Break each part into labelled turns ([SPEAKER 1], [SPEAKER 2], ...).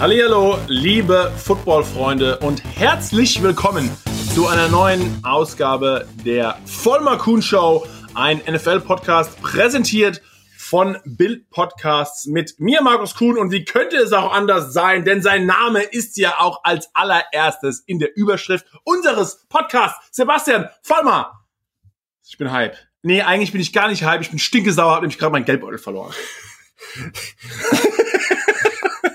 [SPEAKER 1] Hallo, liebe Football-Freunde und herzlich willkommen zu einer neuen Ausgabe der Vollmer Kuhn Show, ein NFL-Podcast präsentiert von Bild Podcasts mit mir, Markus Kuhn. Und wie könnte es auch anders sein? Denn sein Name ist ja auch als allererstes in der Überschrift unseres Podcasts. Sebastian Vollmer. Ich bin Hype. Nee, eigentlich bin ich gar nicht Hype. Ich bin stinkesauer, habe nämlich gerade meinen Geldbeutel verloren.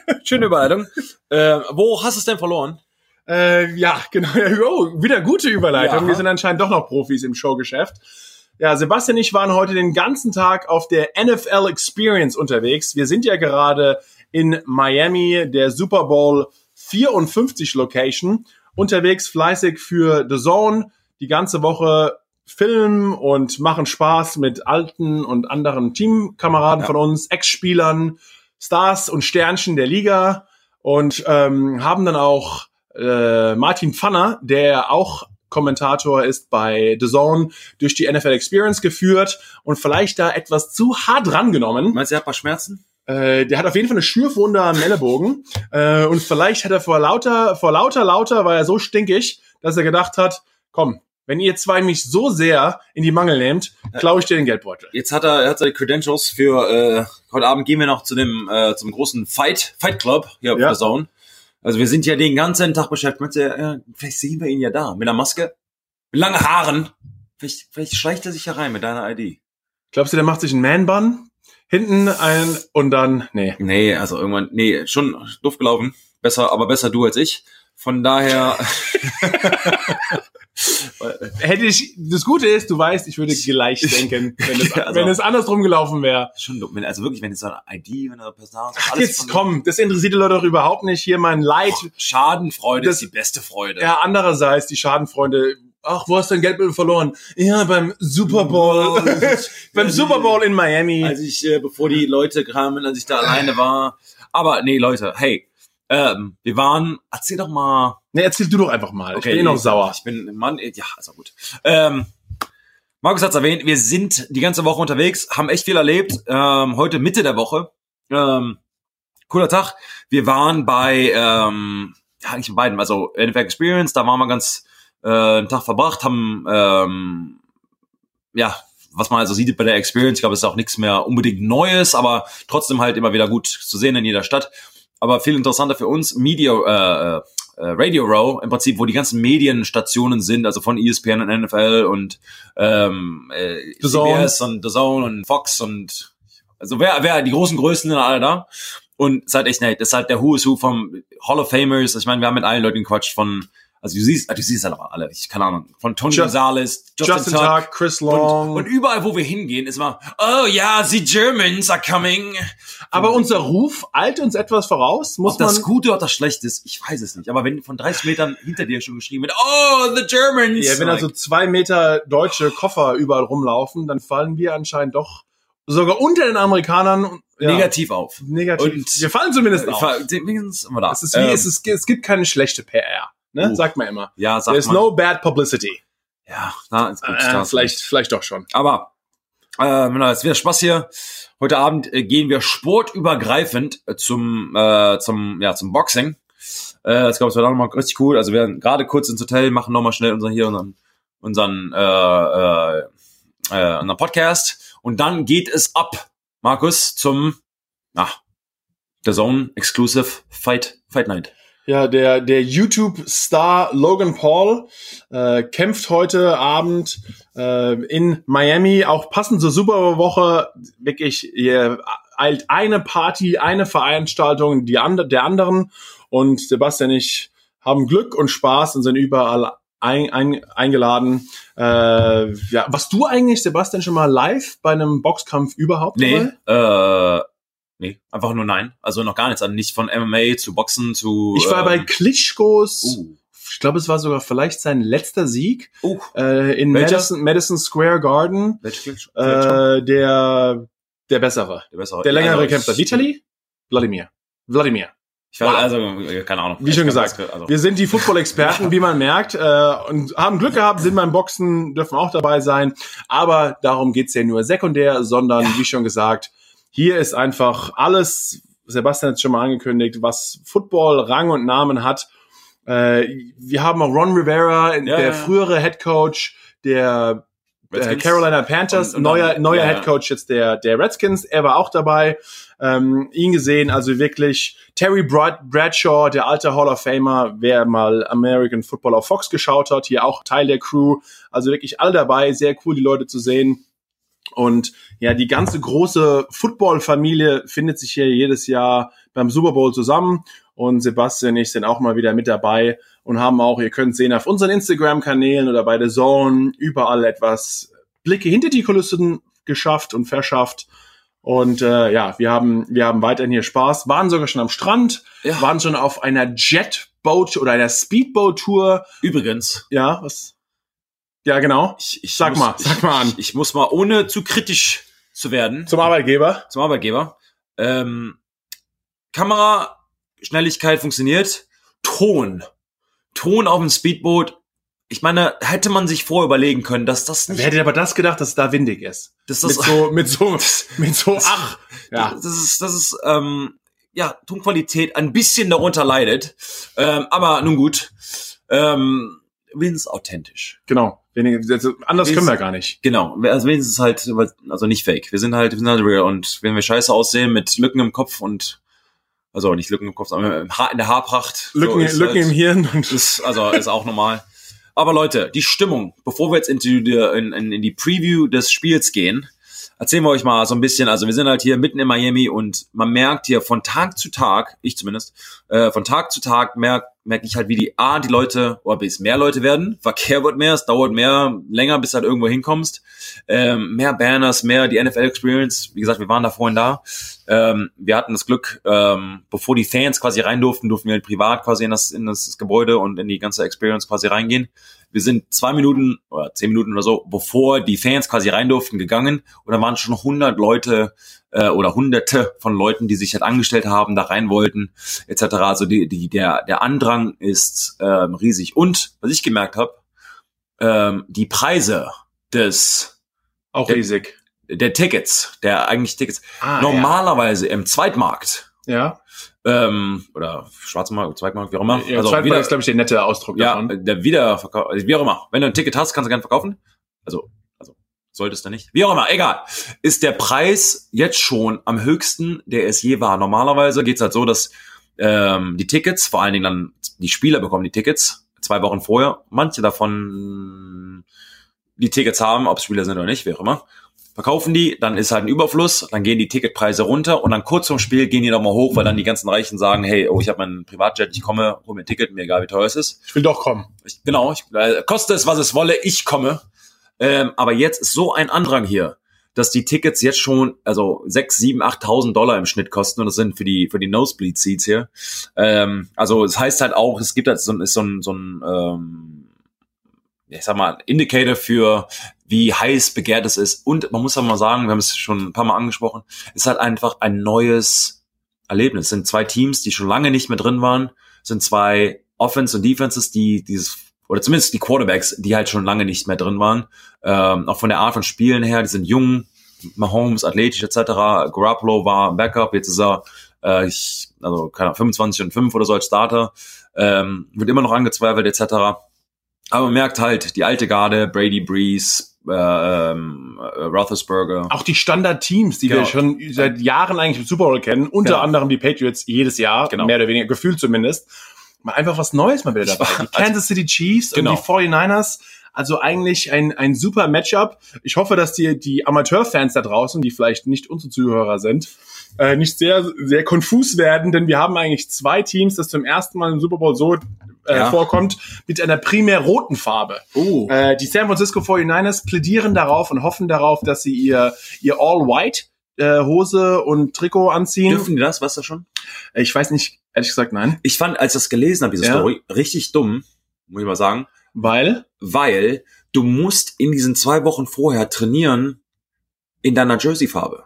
[SPEAKER 2] Schöne Überleitung. Äh, wo hast du es denn verloren?
[SPEAKER 1] Äh, ja, genau. Oh, wieder gute Überleitung.
[SPEAKER 2] Ja.
[SPEAKER 1] Wir sind anscheinend doch noch Profis im Showgeschäft. Ja, Sebastian und ich waren heute den ganzen Tag auf der NFL Experience unterwegs. Wir sind ja gerade in Miami, der Super Bowl 54 Location, unterwegs fleißig für The Zone. Die ganze Woche filmen und machen Spaß mit alten und anderen Teamkameraden
[SPEAKER 2] Ja.
[SPEAKER 1] von uns, Ex-Spielern, Stars und Sternchen der Liga und ähm, haben dann auch äh, Martin Pfanner, der auch Kommentator ist bei The Zone, durch die NFL Experience geführt und vielleicht da etwas zu hart rangenommen.
[SPEAKER 2] Meinst du, er hat ein paar Schmerzen?
[SPEAKER 1] Äh, der hat auf jeden Fall eine Schürfwunde am Ellenbogen äh, und vielleicht hat er vor lauter, vor lauter, lauter war er so stinkig, dass er gedacht hat, komm, wenn ihr zwei mich so sehr in die Mangel nehmt, klaue ich dir den Geldbeutel.
[SPEAKER 2] Jetzt hat er, er hat seine Credentials für äh, heute Abend gehen wir noch zu dem äh, zum großen Fight Fight Club hier auf
[SPEAKER 1] Ja.
[SPEAKER 2] der Zone. Also wir sind ja den ganzen Tag beschäftigt. Äh, vielleicht sehen wir ihn ja da mit einer Maske, mit langen Haaren. Vielleicht, vielleicht schleicht er sich herein mit deiner ID.
[SPEAKER 1] Glaubst du, der macht sich einen Man-Bun? Hinten ein und dann, nee.
[SPEAKER 2] Nee, also irgendwann, nee, schon doof gelaufen. Besser, aber besser du als ich. Von daher,
[SPEAKER 1] Hätte ich, das Gute ist, du weißt, ich würde gleich denken, wenn es,
[SPEAKER 2] also-
[SPEAKER 1] wenn es andersrum gelaufen wäre.
[SPEAKER 2] schon dumm. Also wirklich, wenn es so eine ID, wenn er Personal,
[SPEAKER 1] Ach, jetzt komm, das interessiert die Leute doch überhaupt nicht. Hier mein Leid.
[SPEAKER 2] Schadenfreude
[SPEAKER 1] Das-
[SPEAKER 2] ist die beste Freude.
[SPEAKER 1] Ja, andererseits, die Schadenfreunde. Ach, wo hast du dein Geldbeutel verloren? Ja, beim Super Bowl. beim Super Bowl in Miami.
[SPEAKER 2] als ich, äh, bevor die Leute kamen, als ich da alleine war. Aber nee, Leute, hey, ähm, wir waren, erzähl doch mal.
[SPEAKER 1] Ne, erzähl du doch einfach mal. ich bin eh noch sauer.
[SPEAKER 2] Ich bin, Mann, äh, ja, ist auch gut. Ähm, Markus hat's erwähnt, wir sind die ganze Woche unterwegs, haben echt viel erlebt. Ähm, heute Mitte der Woche. Ähm, cooler Tag. Wir waren bei, ähm, ja, eigentlich bei beiden, also NFL Experience, da waren wir ganz äh, einen Tag verbracht, haben ähm, ja, was man also sieht bei der Experience, ich glaube, es ist auch nichts mehr unbedingt Neues, aber trotzdem halt immer wieder gut zu sehen in jeder Stadt. Aber viel interessanter für uns, Media, äh, äh, Radio Row, im Prinzip, wo die ganzen Medienstationen sind, also von ESPN und NFL und ähm, äh,
[SPEAKER 1] The Zone.
[SPEAKER 2] CBS und The Zone und Fox und also wer, wer die großen Größen sind alle da. Und es ist halt echt nett. Das ist halt der Who is Who vom Hall of Famers. Ich meine, wir haben mit allen Leuten gequatscht von, also du siehst, ah, du siehst halt auch alle, ich keine Ahnung, von Tony
[SPEAKER 1] Just-
[SPEAKER 2] Gonzalez,
[SPEAKER 1] Justin Tuck, Chris Long.
[SPEAKER 2] und, und überall, wo wir hingehen, ist immer, oh ja, the Germans are coming.
[SPEAKER 1] aber unser Ruf eilt uns etwas voraus. Muss
[SPEAKER 2] Ob das
[SPEAKER 1] man,
[SPEAKER 2] gut oder ob das schlecht ist, ich weiß es nicht. Aber wenn von 30 Metern hinter dir schon geschrieben wird, oh, the Germans.
[SPEAKER 1] ja, wenn also zwei Meter deutsche Koffer überall rumlaufen, dann fallen wir anscheinend doch sogar unter den Amerikanern ja,
[SPEAKER 2] negativ auf.
[SPEAKER 1] negativ.
[SPEAKER 2] Und-
[SPEAKER 1] wir fallen zumindest auf.
[SPEAKER 2] Wenigstens immer da.
[SPEAKER 1] Es ist wie,
[SPEAKER 2] Ähm,
[SPEAKER 1] es, ist, es gibt keine schlechte PR. Ne?
[SPEAKER 2] Oh.
[SPEAKER 1] Sagt man immer.
[SPEAKER 2] ja, sagt
[SPEAKER 1] There's
[SPEAKER 2] man.
[SPEAKER 1] no bad publicity.
[SPEAKER 2] ja, na, ist gut,
[SPEAKER 1] Äh, vielleicht, vielleicht doch schon.
[SPEAKER 2] Aber äh, na, ist wieder Spaß hier. Heute Abend äh, gehen wir sportübergreifend äh, zum äh, zum ja zum Boxing. Äh, ich glaube, es wird auch nochmal richtig cool. Also wir werden gerade kurz ins Hotel, machen nochmal schnell unseren hier unseren unseren äh, äh, äh, unseren Podcast und dann geht es ab, Markus, zum na, der Zone Exclusive Fight Fight Night.
[SPEAKER 1] Ja, der, der YouTube-Star Logan Paul äh, kämpft heute Abend äh, in Miami, auch passend zur Super Bowl-Woche. Wirklich, hier eilt eine Party, eine Veranstaltung die andre, der anderen. Und Sebastian und ich haben Glück und Spaß und sind überall ein, ein, eingeladen. Äh, ja, warst du eigentlich, Sebastian, schon mal live bei einem Boxkampf überhaupt?
[SPEAKER 2] Nee,
[SPEAKER 1] dabei?
[SPEAKER 2] äh, nee, einfach nur nein. Also noch gar nichts. Also nicht von MMA zu Boxen zu.
[SPEAKER 1] Ich war bei
[SPEAKER 2] ähm,
[SPEAKER 1] Klitschkos.
[SPEAKER 2] uh,
[SPEAKER 1] Ich glaube, es war sogar vielleicht sein letzter Sieg.
[SPEAKER 2] uh,
[SPEAKER 1] äh, in? Madison, Madison Square Garden äh, der der bessere,
[SPEAKER 2] der bessere.
[SPEAKER 1] der längere
[SPEAKER 2] also,
[SPEAKER 1] Kämpfer. Vitali? Wladimir. Wladimir.
[SPEAKER 2] Ich weiß, also, äh, keine Ahnung.
[SPEAKER 1] Wie schon gesagt,
[SPEAKER 2] Also,
[SPEAKER 1] Wir sind die Football-Experten, wie man merkt, äh, und haben Glück gehabt, sind beim Boxen, dürfen auch dabei sein. Aber darum geht's ja nur sekundär, sondern wie schon gesagt, hier ist einfach alles Sebastian hat es schon mal angekündigt, was Football Rang und Namen hat. Äh, wir haben auch Ron Rivera,
[SPEAKER 2] Ja,
[SPEAKER 1] der
[SPEAKER 2] ja.
[SPEAKER 1] frühere Head Coach der äh. Carolina Panthers,
[SPEAKER 2] Und- und
[SPEAKER 1] neuer, neuer
[SPEAKER 2] ja.
[SPEAKER 1] Head Coach jetzt der, der Redskins. Er war auch dabei. Ähm, ihn gesehen, also wirklich Terry Brad Bradshaw, der alte Hall of Famer, wer mal American Football auf Fox geschaut hat, hier auch Teil der Crew. Also wirklich alle dabei, sehr cool, die Leute zu sehen. Und ja, die ganze große Football-Familie findet sich hier jedes Jahr beim Super Bowl zusammen. Und Sebastian und ich sind auch mal wieder mit dabei und haben auch, ihr könnt sehen, auf unseren Instagram-Kanälen oder bei The Zone überall etwas Blicke hinter die Kulissen geschafft und verschafft. Und äh, ja, wir haben, wir haben weiterhin hier Spaß, waren sogar schon am Strand,
[SPEAKER 2] Ja.
[SPEAKER 1] waren schon auf einer Jetboat oder einer Speedboat-Tour.
[SPEAKER 2] Übrigens,
[SPEAKER 1] Ja, was? Ja, genau.
[SPEAKER 2] ich, ich
[SPEAKER 1] Sag
[SPEAKER 2] muss,
[SPEAKER 1] mal, sag mal an.
[SPEAKER 2] Ich, ich muss mal, ohne zu kritisch zu werden,
[SPEAKER 1] Zum Arbeitgeber.
[SPEAKER 2] zum Arbeitgeber. Ähm, Kamera, Schnelligkeit funktioniert. Ton. Ton auf dem Speedboot. Ich meine, hätte man sich vorher überlegen können, dass das nicht,
[SPEAKER 1] Wer hätte aber das gedacht, dass es da windig ist?
[SPEAKER 2] dass das,
[SPEAKER 1] mit so, mit so, mit so, ach, ja.
[SPEAKER 2] das ist, das ist, ähm, ja, Tonqualität ein bisschen darunter leidet. Ähm, aber nun gut. Ähm, wenigstens authentisch.
[SPEAKER 1] Genau. Wenig, also anders können wir gar nicht.
[SPEAKER 2] Genau, also wenigstens halt, also nicht fake. Wir sind halt, wir sind halt real und wenn wir scheiße aussehen mit Lücken im Kopf und, also nicht Lücken im Kopf, sondern in der Haarpracht. so
[SPEAKER 1] Lücken,
[SPEAKER 2] ist
[SPEAKER 1] Lücken
[SPEAKER 2] halt,
[SPEAKER 1] im Hirn und
[SPEAKER 2] Ist, also ist auch normal. Aber Leute, die Stimmung, bevor wir jetzt in die, in, in, in die Preview des Spiels gehen, erzählen wir euch mal so ein bisschen, also wir sind halt hier mitten in Miami und man merkt hier von Tag zu Tag, ich zumindest, äh, von Tag zu Tag merke merk ich halt, wie die A, die Leute, oder bis mehr Leute werden, Verkehr wird mehr, es dauert mehr, länger, bis du halt irgendwo hinkommst, ähm, mehr Banners, mehr die NFL-Experience, wie gesagt, wir waren da vorhin da, ähm, wir hatten das Glück, ähm, bevor die Fans quasi rein durften, durften wir halt privat quasi in das, in das Gebäude und in die ganze Experience quasi reingehen. Wir sind zwei Minuten oder zehn Minuten oder so, bevor die Fans quasi rein durften, gegangen und da waren schon 100 Leute äh, oder Hunderte von Leuten, die sich halt angestellt haben, da rein wollten, etc. Also die, die, der, der Andrang ist ähm, riesig. Und was ich gemerkt habe, ähm, die Preise des
[SPEAKER 1] auch
[SPEAKER 2] Der-
[SPEAKER 1] riesig.
[SPEAKER 2] der Tickets, der eigentlich Tickets,
[SPEAKER 1] Ah,
[SPEAKER 2] normalerweise im Zweitmarkt
[SPEAKER 1] Ja.
[SPEAKER 2] Ähm, oder Schwarzmarkt, Zweitmarkt, wie auch immer.
[SPEAKER 1] ja
[SPEAKER 2] also wieder,
[SPEAKER 1] ist, glaube ich, der nette Ausdruck
[SPEAKER 2] ja,
[SPEAKER 1] davon.
[SPEAKER 2] der Wiederverkauf, also wie auch immer. Wenn du ein Ticket hast, kannst du gerne verkaufen. Also, also solltest du nicht. Wie auch immer, egal. Ist der Preis jetzt schon am höchsten, der es je war. Normalerweise geht's halt so, dass ähm, die Tickets, vor allen Dingen dann die Spieler bekommen die Tickets zwei Wochen vorher. Manche davon die Tickets haben, ob es Spieler sind oder nicht, wie auch immer. Verkaufen die, dann ist halt ein Überfluss, dann gehen die Ticketpreise runter und dann kurz vorm Spiel gehen die nochmal hoch, weil dann die ganzen Reichen sagen, hey, oh, ich habe meinen Privatjet, ich komme, hol mir ein Ticket, mir egal wie teuer es ist.
[SPEAKER 1] Ich will doch kommen.
[SPEAKER 2] Ich, genau, ich, äh, koste es, was es wolle, ich komme. Ähm, aber jetzt ist so ein Andrang hier, dass die Tickets jetzt schon, also sechs, sieben, 8.000 Dollar im Schnitt kosten und das sind für die für die Nosebleed Seats hier. Ähm, also es heißt halt auch, es gibt halt so, so ein, so ein ähm, ich sag mal, Indicator für wie heiß begehrt es ist. Und man muss aber mal sagen, wir haben es schon ein paar Mal angesprochen, es ist halt einfach ein neues Erlebnis. Es sind zwei Teams, die schon lange nicht mehr drin waren, es sind zwei Offense und Defenses, die dieses oder zumindest die Quarterbacks, die halt schon lange nicht mehr drin waren. Ähm, auch von der Art von Spielen her, die sind jung, Mahomes, athletisch etc. Garoppolo war Backup, jetzt ist er äh, ich, also keine Ahnung, 25 und 5 oder so als Starter. Ähm, wird immer noch angezweifelt etc. Aber man merkt halt, die alte Garde, Brady Breeze, äh, ähm, äh, Roethlisberger.
[SPEAKER 1] Auch die Standard-Teams, die
[SPEAKER 2] Genau.
[SPEAKER 1] wir schon seit Jahren eigentlich im Super Bowl kennen, unter
[SPEAKER 2] Genau.
[SPEAKER 1] anderem die Patriots jedes Jahr,
[SPEAKER 2] Genau.
[SPEAKER 1] mehr oder weniger, gefühlt zumindest. Mal einfach was Neues mal wieder dabei. Die Kansas City Chiefs
[SPEAKER 2] Genau.
[SPEAKER 1] und die 49ers. Also eigentlich ein, ein super Matchup. Ich hoffe, dass die, die Amateurfans da draußen, die vielleicht nicht unsere Zuhörer sind, äh, nicht sehr, sehr konfus werden, denn wir haben eigentlich zwei Teams, das zum ersten Mal im Super Bowl so äh,
[SPEAKER 2] Ja.
[SPEAKER 1] vorkommt, mit einer primär roten Farbe.
[SPEAKER 2] Oh.
[SPEAKER 1] Äh, die San Francisco 49ers plädieren darauf und hoffen darauf, dass sie ihr, ihr All-White äh, Hose und Trikot anziehen.
[SPEAKER 2] Dürfen die das, weißt du schon?
[SPEAKER 1] Äh, Ich weiß nicht, ehrlich gesagt, nein.
[SPEAKER 2] Ich fand, als ich das gelesen habe, diese
[SPEAKER 1] Ja.
[SPEAKER 2] Story, richtig dumm, muss ich mal sagen,
[SPEAKER 1] Weil?
[SPEAKER 2] weil du musst in diesen zwei Wochen vorher trainieren in deiner Jersey-Farbe.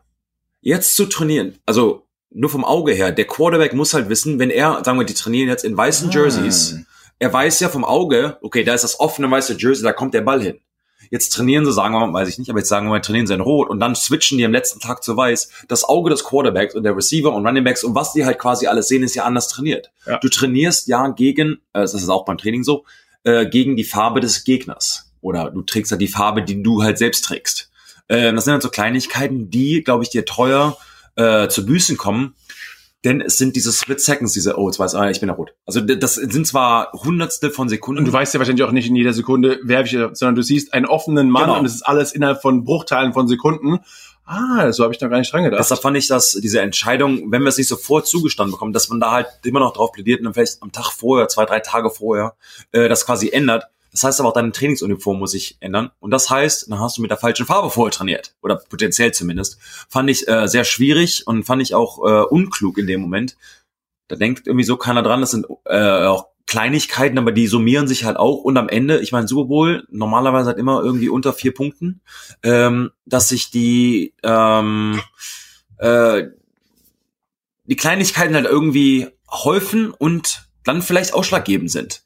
[SPEAKER 2] Jetzt zu trainieren, also nur vom Auge her, der Quarterback muss halt wissen, wenn er, sagen wir, die trainieren jetzt in weißen
[SPEAKER 1] Ah.
[SPEAKER 2] Jerseys, er weiß ja vom Auge, okay, da ist das offene weiße Jersey, da kommt der Ball hin. jetzt trainieren sie, sagen wir mal, weiß ich nicht, aber jetzt sagen wir mal, trainieren sie in Rot und dann switchen die am letzten Tag zu Weiß. Das Auge des Quarterbacks und der Receiver und Running Backs und was die halt quasi alles sehen, ist ja anders trainiert.
[SPEAKER 1] Ja.
[SPEAKER 2] Du trainierst ja gegen, äh, das ist auch beim Training so, äh, gegen die Farbe des Gegners. Oder du trägst halt die Farbe, die du halt selbst trägst. Äh, das sind halt so Kleinigkeiten, die, glaube ich, dir teuer äh, zu Büßen kommen. Denn es sind diese Split Seconds, diese, oh, jetzt weiß ich, ich bin ja rot. Also das sind zwar Hundertstel von Sekunden.
[SPEAKER 1] Und du weißt ja wahrscheinlich auch nicht in jeder Sekunde, wer ich, sondern du siehst einen offenen Mann
[SPEAKER 2] Genau.
[SPEAKER 1] und es ist alles innerhalb von Bruchteilen von Sekunden. Ah, so habe ich noch gar nicht dran gedacht.
[SPEAKER 2] Deshalb fand ich, dass diese Entscheidung, wenn wir es nicht sofort zugestanden bekommen, dass man da halt immer noch drauf plädiert und dann vielleicht am Tag vorher, zwei, drei Tage vorher, äh, das quasi ändert. Das heißt aber auch, deine Trainingsuniform muss sich ändern. Und das heißt, dann hast du mit der falschen Farbe vorher trainiert. Oder potenziell zumindest. Fand ich äh, sehr schwierig und fand ich auch äh, unklug in dem Moment. Da denkt irgendwie so keiner dran. Das sind äh, auch Kleinigkeiten, aber die summieren sich halt auch. Und am Ende, ich meine, Super Bowl normalerweise halt immer irgendwie unter vier Punkten, ähm, dass sich die ähm, äh, die Kleinigkeiten halt irgendwie häufen und dann vielleicht ausschlaggebend sind.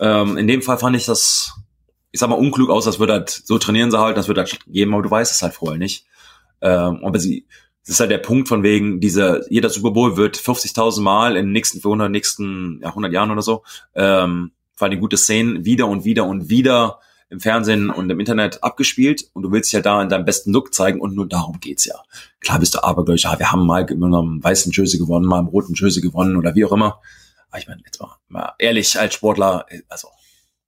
[SPEAKER 2] Ähm, in dem Fall fand ich das, ich sag mal, unklug aus, das wird halt, so trainieren sie halt, das wird halt geben, aber du weißt es halt vorher nicht. Ähm, aber sie, das ist halt der Punkt von wegen, diese, jeder Super Bowl wird 50.000 Mal in den nächsten, für 100, nächsten ja, 100 Jahren oder so, ähm, vor allem gute Szenen wieder und wieder und wieder im Fernsehen und im Internet abgespielt und du willst ja da in deinem besten Look zeigen und nur darum geht's ja. Klar bist du abergläubisch, ja, wir haben mal mit einem weißen Jersey gewonnen, mal im roten Jersey gewonnen oder wie auch immer. Aber ich meine, jetzt mal, mal ehrlich als Sportler, also,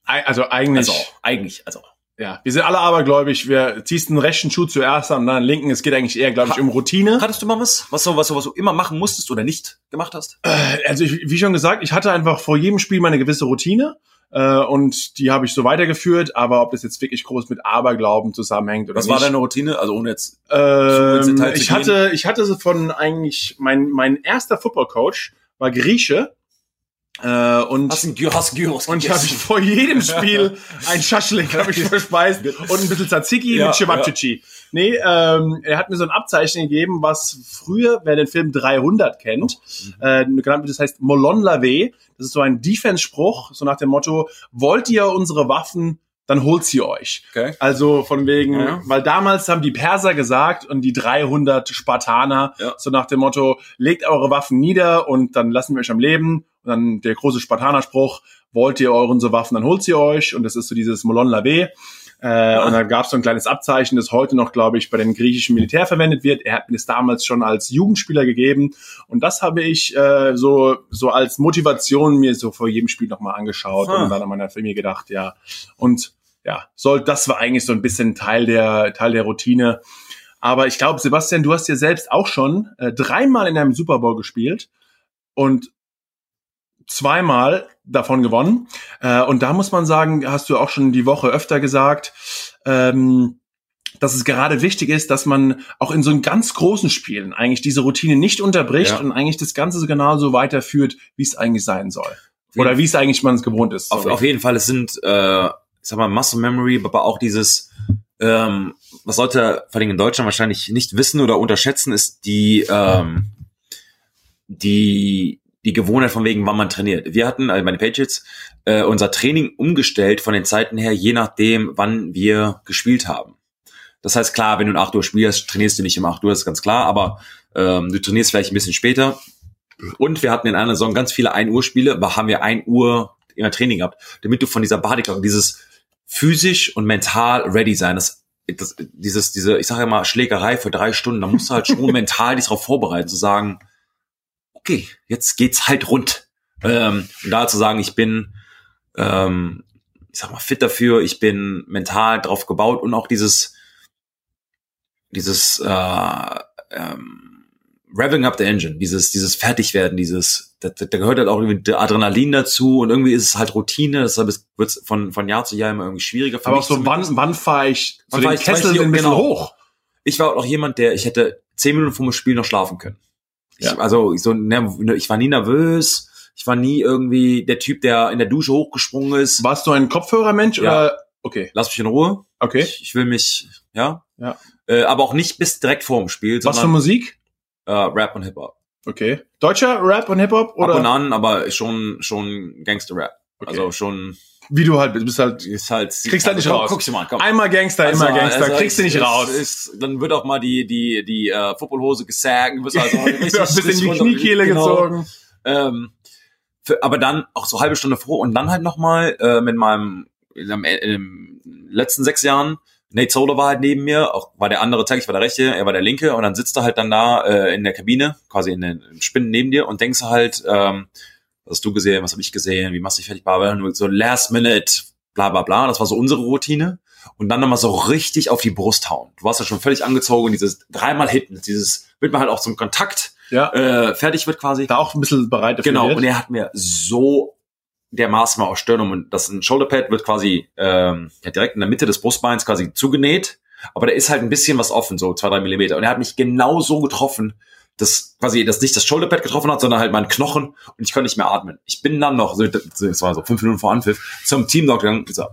[SPEAKER 1] Ei- also eigentlich,
[SPEAKER 2] also eigentlich, also.
[SPEAKER 1] ja, wir sind alle abergläubig. Wir ziehst den rechten Schuh zuerst an, dann den linken. Es geht eigentlich eher, glaube ich, um Routine.
[SPEAKER 2] Hattest du mal was, was du, was du, was du immer machen musstest oder nicht gemacht hast?
[SPEAKER 1] Also ich, wie schon gesagt, ich hatte einfach vor jedem Spiel meine gewisse Routine äh, und die habe ich so weitergeführt. Aber ob das jetzt wirklich groß mit Aberglauben zusammenhängt oder
[SPEAKER 2] Was
[SPEAKER 1] nicht.
[SPEAKER 2] war deine Routine? Also ohne jetzt.
[SPEAKER 1] Ähm,
[SPEAKER 2] ins Detail zu
[SPEAKER 1] ich
[SPEAKER 2] gehen?
[SPEAKER 1] hatte, ich hatte von eigentlich mein mein erster Football Coach war Grieche äh, und
[SPEAKER 2] Hast du hast Gyros
[SPEAKER 1] und ich habe ich vor jedem Spiel ein Schaschlik habe ich verspeist und ein bisschen Tzatziki
[SPEAKER 2] Ja,
[SPEAKER 1] mit Cevapcici. Nee, ähm, er hat mir so ein Abzeichen gegeben, was früher, wer den Film 300 kennt, äh, genannt wird, das heißt Molon Lave. Das ist so ein Defense-Spruch, so nach dem Motto, wollt ihr unsere Waffen, dann holt sie euch.
[SPEAKER 2] Okay.
[SPEAKER 1] Also von wegen,
[SPEAKER 2] Ja.
[SPEAKER 1] weil damals haben die Perser gesagt und die 300 Spartaner,
[SPEAKER 2] Ja.
[SPEAKER 1] so nach dem Motto, legt eure Waffen nieder und dann lassen wir euch am Leben. Und dann der große Spartanerspruch, wollt ihr eure unsere Waffen, dann holt sie euch. Und das ist so dieses Molon Lave. Äh, Und dann gab es so ein kleines Abzeichen, das heute noch, glaube ich, bei den griechischen Militär verwendet wird. Er hat mir das damals schon als Jugendspieler gegeben. Und das habe ich äh, so, so als Motivation mir so vor jedem Spiel nochmal angeschaut
[SPEAKER 2] Ah.
[SPEAKER 1] und dann an meiner Familie gedacht, ja. Und ja, soll, das war eigentlich so ein bisschen Teil der, Teil der Routine. Aber ich glaube, Sebastian, du hast ja selbst auch schon äh, dreimal in einem Super Bowl gespielt und zweimal davon gewonnen. Äh, und da muss man sagen, hast du auch schon die Woche öfter gesagt, ähm, dass es gerade wichtig ist, dass man auch in so einen ganz großen Spielen eigentlich diese Routine nicht unterbricht
[SPEAKER 2] Ja.
[SPEAKER 1] und eigentlich das Ganze so genauso weiterführt, wie es eigentlich sein soll. Oder wie es eigentlich man es gewohnt ist.
[SPEAKER 2] Auf, auf jeden Fall, es sind, äh, ich sag mal, Muscle Memory, aber auch dieses, ähm, was Leute vor allem in Deutschland wahrscheinlich nicht wissen oder unterschätzen, ist die, ähm, die, die Gewohnheit von wegen, wann man trainiert. Wir hatten, also meine Patriots, äh, unser Training umgestellt von den Zeiten her, je nachdem, wann wir gespielt haben. Das heißt, klar, wenn du um 8 Uhr spielst, trainierst du nicht um 8 Uhr, das ist ganz klar, aber ähm, du trainierst vielleicht ein bisschen später. Und wir hatten in einer Saison ganz viele 1 Uhr Spiele, aber haben wir 1 Uhr immer Training gehabt, damit du von dieser Bodyclock, dieses physisch und mental ready sein, das, das dieses, diese, ich sage ja mal, Schlägerei für drei Stunden, da musst du halt schon mental dich darauf vorbereiten, zu sagen, okay, jetzt geht's halt rund. Ähm, und da zu sagen, ich bin, ähm, ich sag mal, fit dafür, ich bin mental drauf gebaut und auch dieses, dieses äh, ähm, Revving up the engine, dieses, dieses Fertigwerden, dieses, da, da gehört halt auch irgendwie Adrenalin dazu und irgendwie ist es halt Routine, deshalb wird es von, von Jahr zu Jahr immer irgendwie schwieriger. Für
[SPEAKER 1] Aber auch so, wann, wann fahre ich
[SPEAKER 2] Wann
[SPEAKER 1] so den
[SPEAKER 2] ich- fahr ich
[SPEAKER 1] Kessel
[SPEAKER 2] die-
[SPEAKER 1] ein bisschen
[SPEAKER 2] genau.
[SPEAKER 1] hoch?
[SPEAKER 2] Ich war auch jemand, der, ich hätte zehn Minuten vor dem Spiel noch schlafen können. Ich,
[SPEAKER 1] Ja.
[SPEAKER 2] Also ich so, ne, ich war nie nervös, ich war nie irgendwie der Typ, der in der Dusche hochgesprungen ist.
[SPEAKER 1] Warst du ein Kopfhörermensch
[SPEAKER 2] Ja.
[SPEAKER 1] oder? Okay,
[SPEAKER 2] Lass mich in Ruhe.
[SPEAKER 1] okay.
[SPEAKER 2] Ich, ich will mich, ja.
[SPEAKER 1] Ja.
[SPEAKER 2] Äh, aber auch nicht bis direkt vor dem Spiel,
[SPEAKER 1] Was für
[SPEAKER 2] sondern
[SPEAKER 1] Musik?
[SPEAKER 2] äh, Rap und Hip-Hop.
[SPEAKER 1] Okay. Deutscher Rap und Hip-Hop
[SPEAKER 2] Ab und
[SPEAKER 1] oder?
[SPEAKER 2] an, aber schon, schon Gangster-Rap.
[SPEAKER 1] Okay.
[SPEAKER 2] Also schon
[SPEAKER 1] Wie du halt bist, du bist halt,
[SPEAKER 2] ist halt
[SPEAKER 1] Kriegst halt nicht
[SPEAKER 2] Komm,
[SPEAKER 1] raus.
[SPEAKER 2] Guck's dir mal komm.
[SPEAKER 1] einmal Gangster, immer
[SPEAKER 2] Also,
[SPEAKER 1] Gangster,
[SPEAKER 2] also
[SPEAKER 1] kriegst du nicht
[SPEAKER 2] ist,
[SPEAKER 1] raus.
[SPEAKER 2] Ist, dann wird auch mal die die die äh, Footballhose gesaggt, du bist also richtig,
[SPEAKER 1] ein bisschen in die Kniekehle
[SPEAKER 2] genau.
[SPEAKER 1] gezogen.
[SPEAKER 2] Ähm, für, aber dann auch so halbe Stunde vor und dann halt nochmal äh, mit meinem in, dem- in den letzten sechs Jahren, Nate Soler war halt neben mir, auch war der andere Tag, ich war der rechte, er war der linke und dann sitzt er halt dann da äh, in der Kabine, quasi in den Spinnen neben dir und denkst halt, ähm, was hast du gesehen, was habe ich gesehen, wie machst du dich fertig, bla, bla, so last minute, bla bla bla, das war so unsere Routine und dann nochmal so richtig auf die Brust hauen. Du warst ja schon völlig angezogen, dieses dreimal hitten, dieses wird man halt auch zum Kontakt
[SPEAKER 1] Ja,
[SPEAKER 2] äh, fertig wird quasi.
[SPEAKER 1] da auch ein bisschen bereit dafür.
[SPEAKER 2] Genau,
[SPEAKER 1] wird.
[SPEAKER 2] und er hat mir so dermaßen mal aus Stirn und das ein Shoulderpad wird quasi ähm, ja, direkt in der Mitte des Brustbeins quasi zugenäht, aber da ist halt ein bisschen was offen, so zwei, drei Millimeter. Und er hat mich genau so getroffen, dass quasi das nicht das Shoulderpad getroffen hat, sondern halt mein Knochen und ich konnte nicht mehr atmen. Ich bin dann noch, das war so fünf Minuten vor Anpfiff, zum Teamdoktor gegangen und gesagt,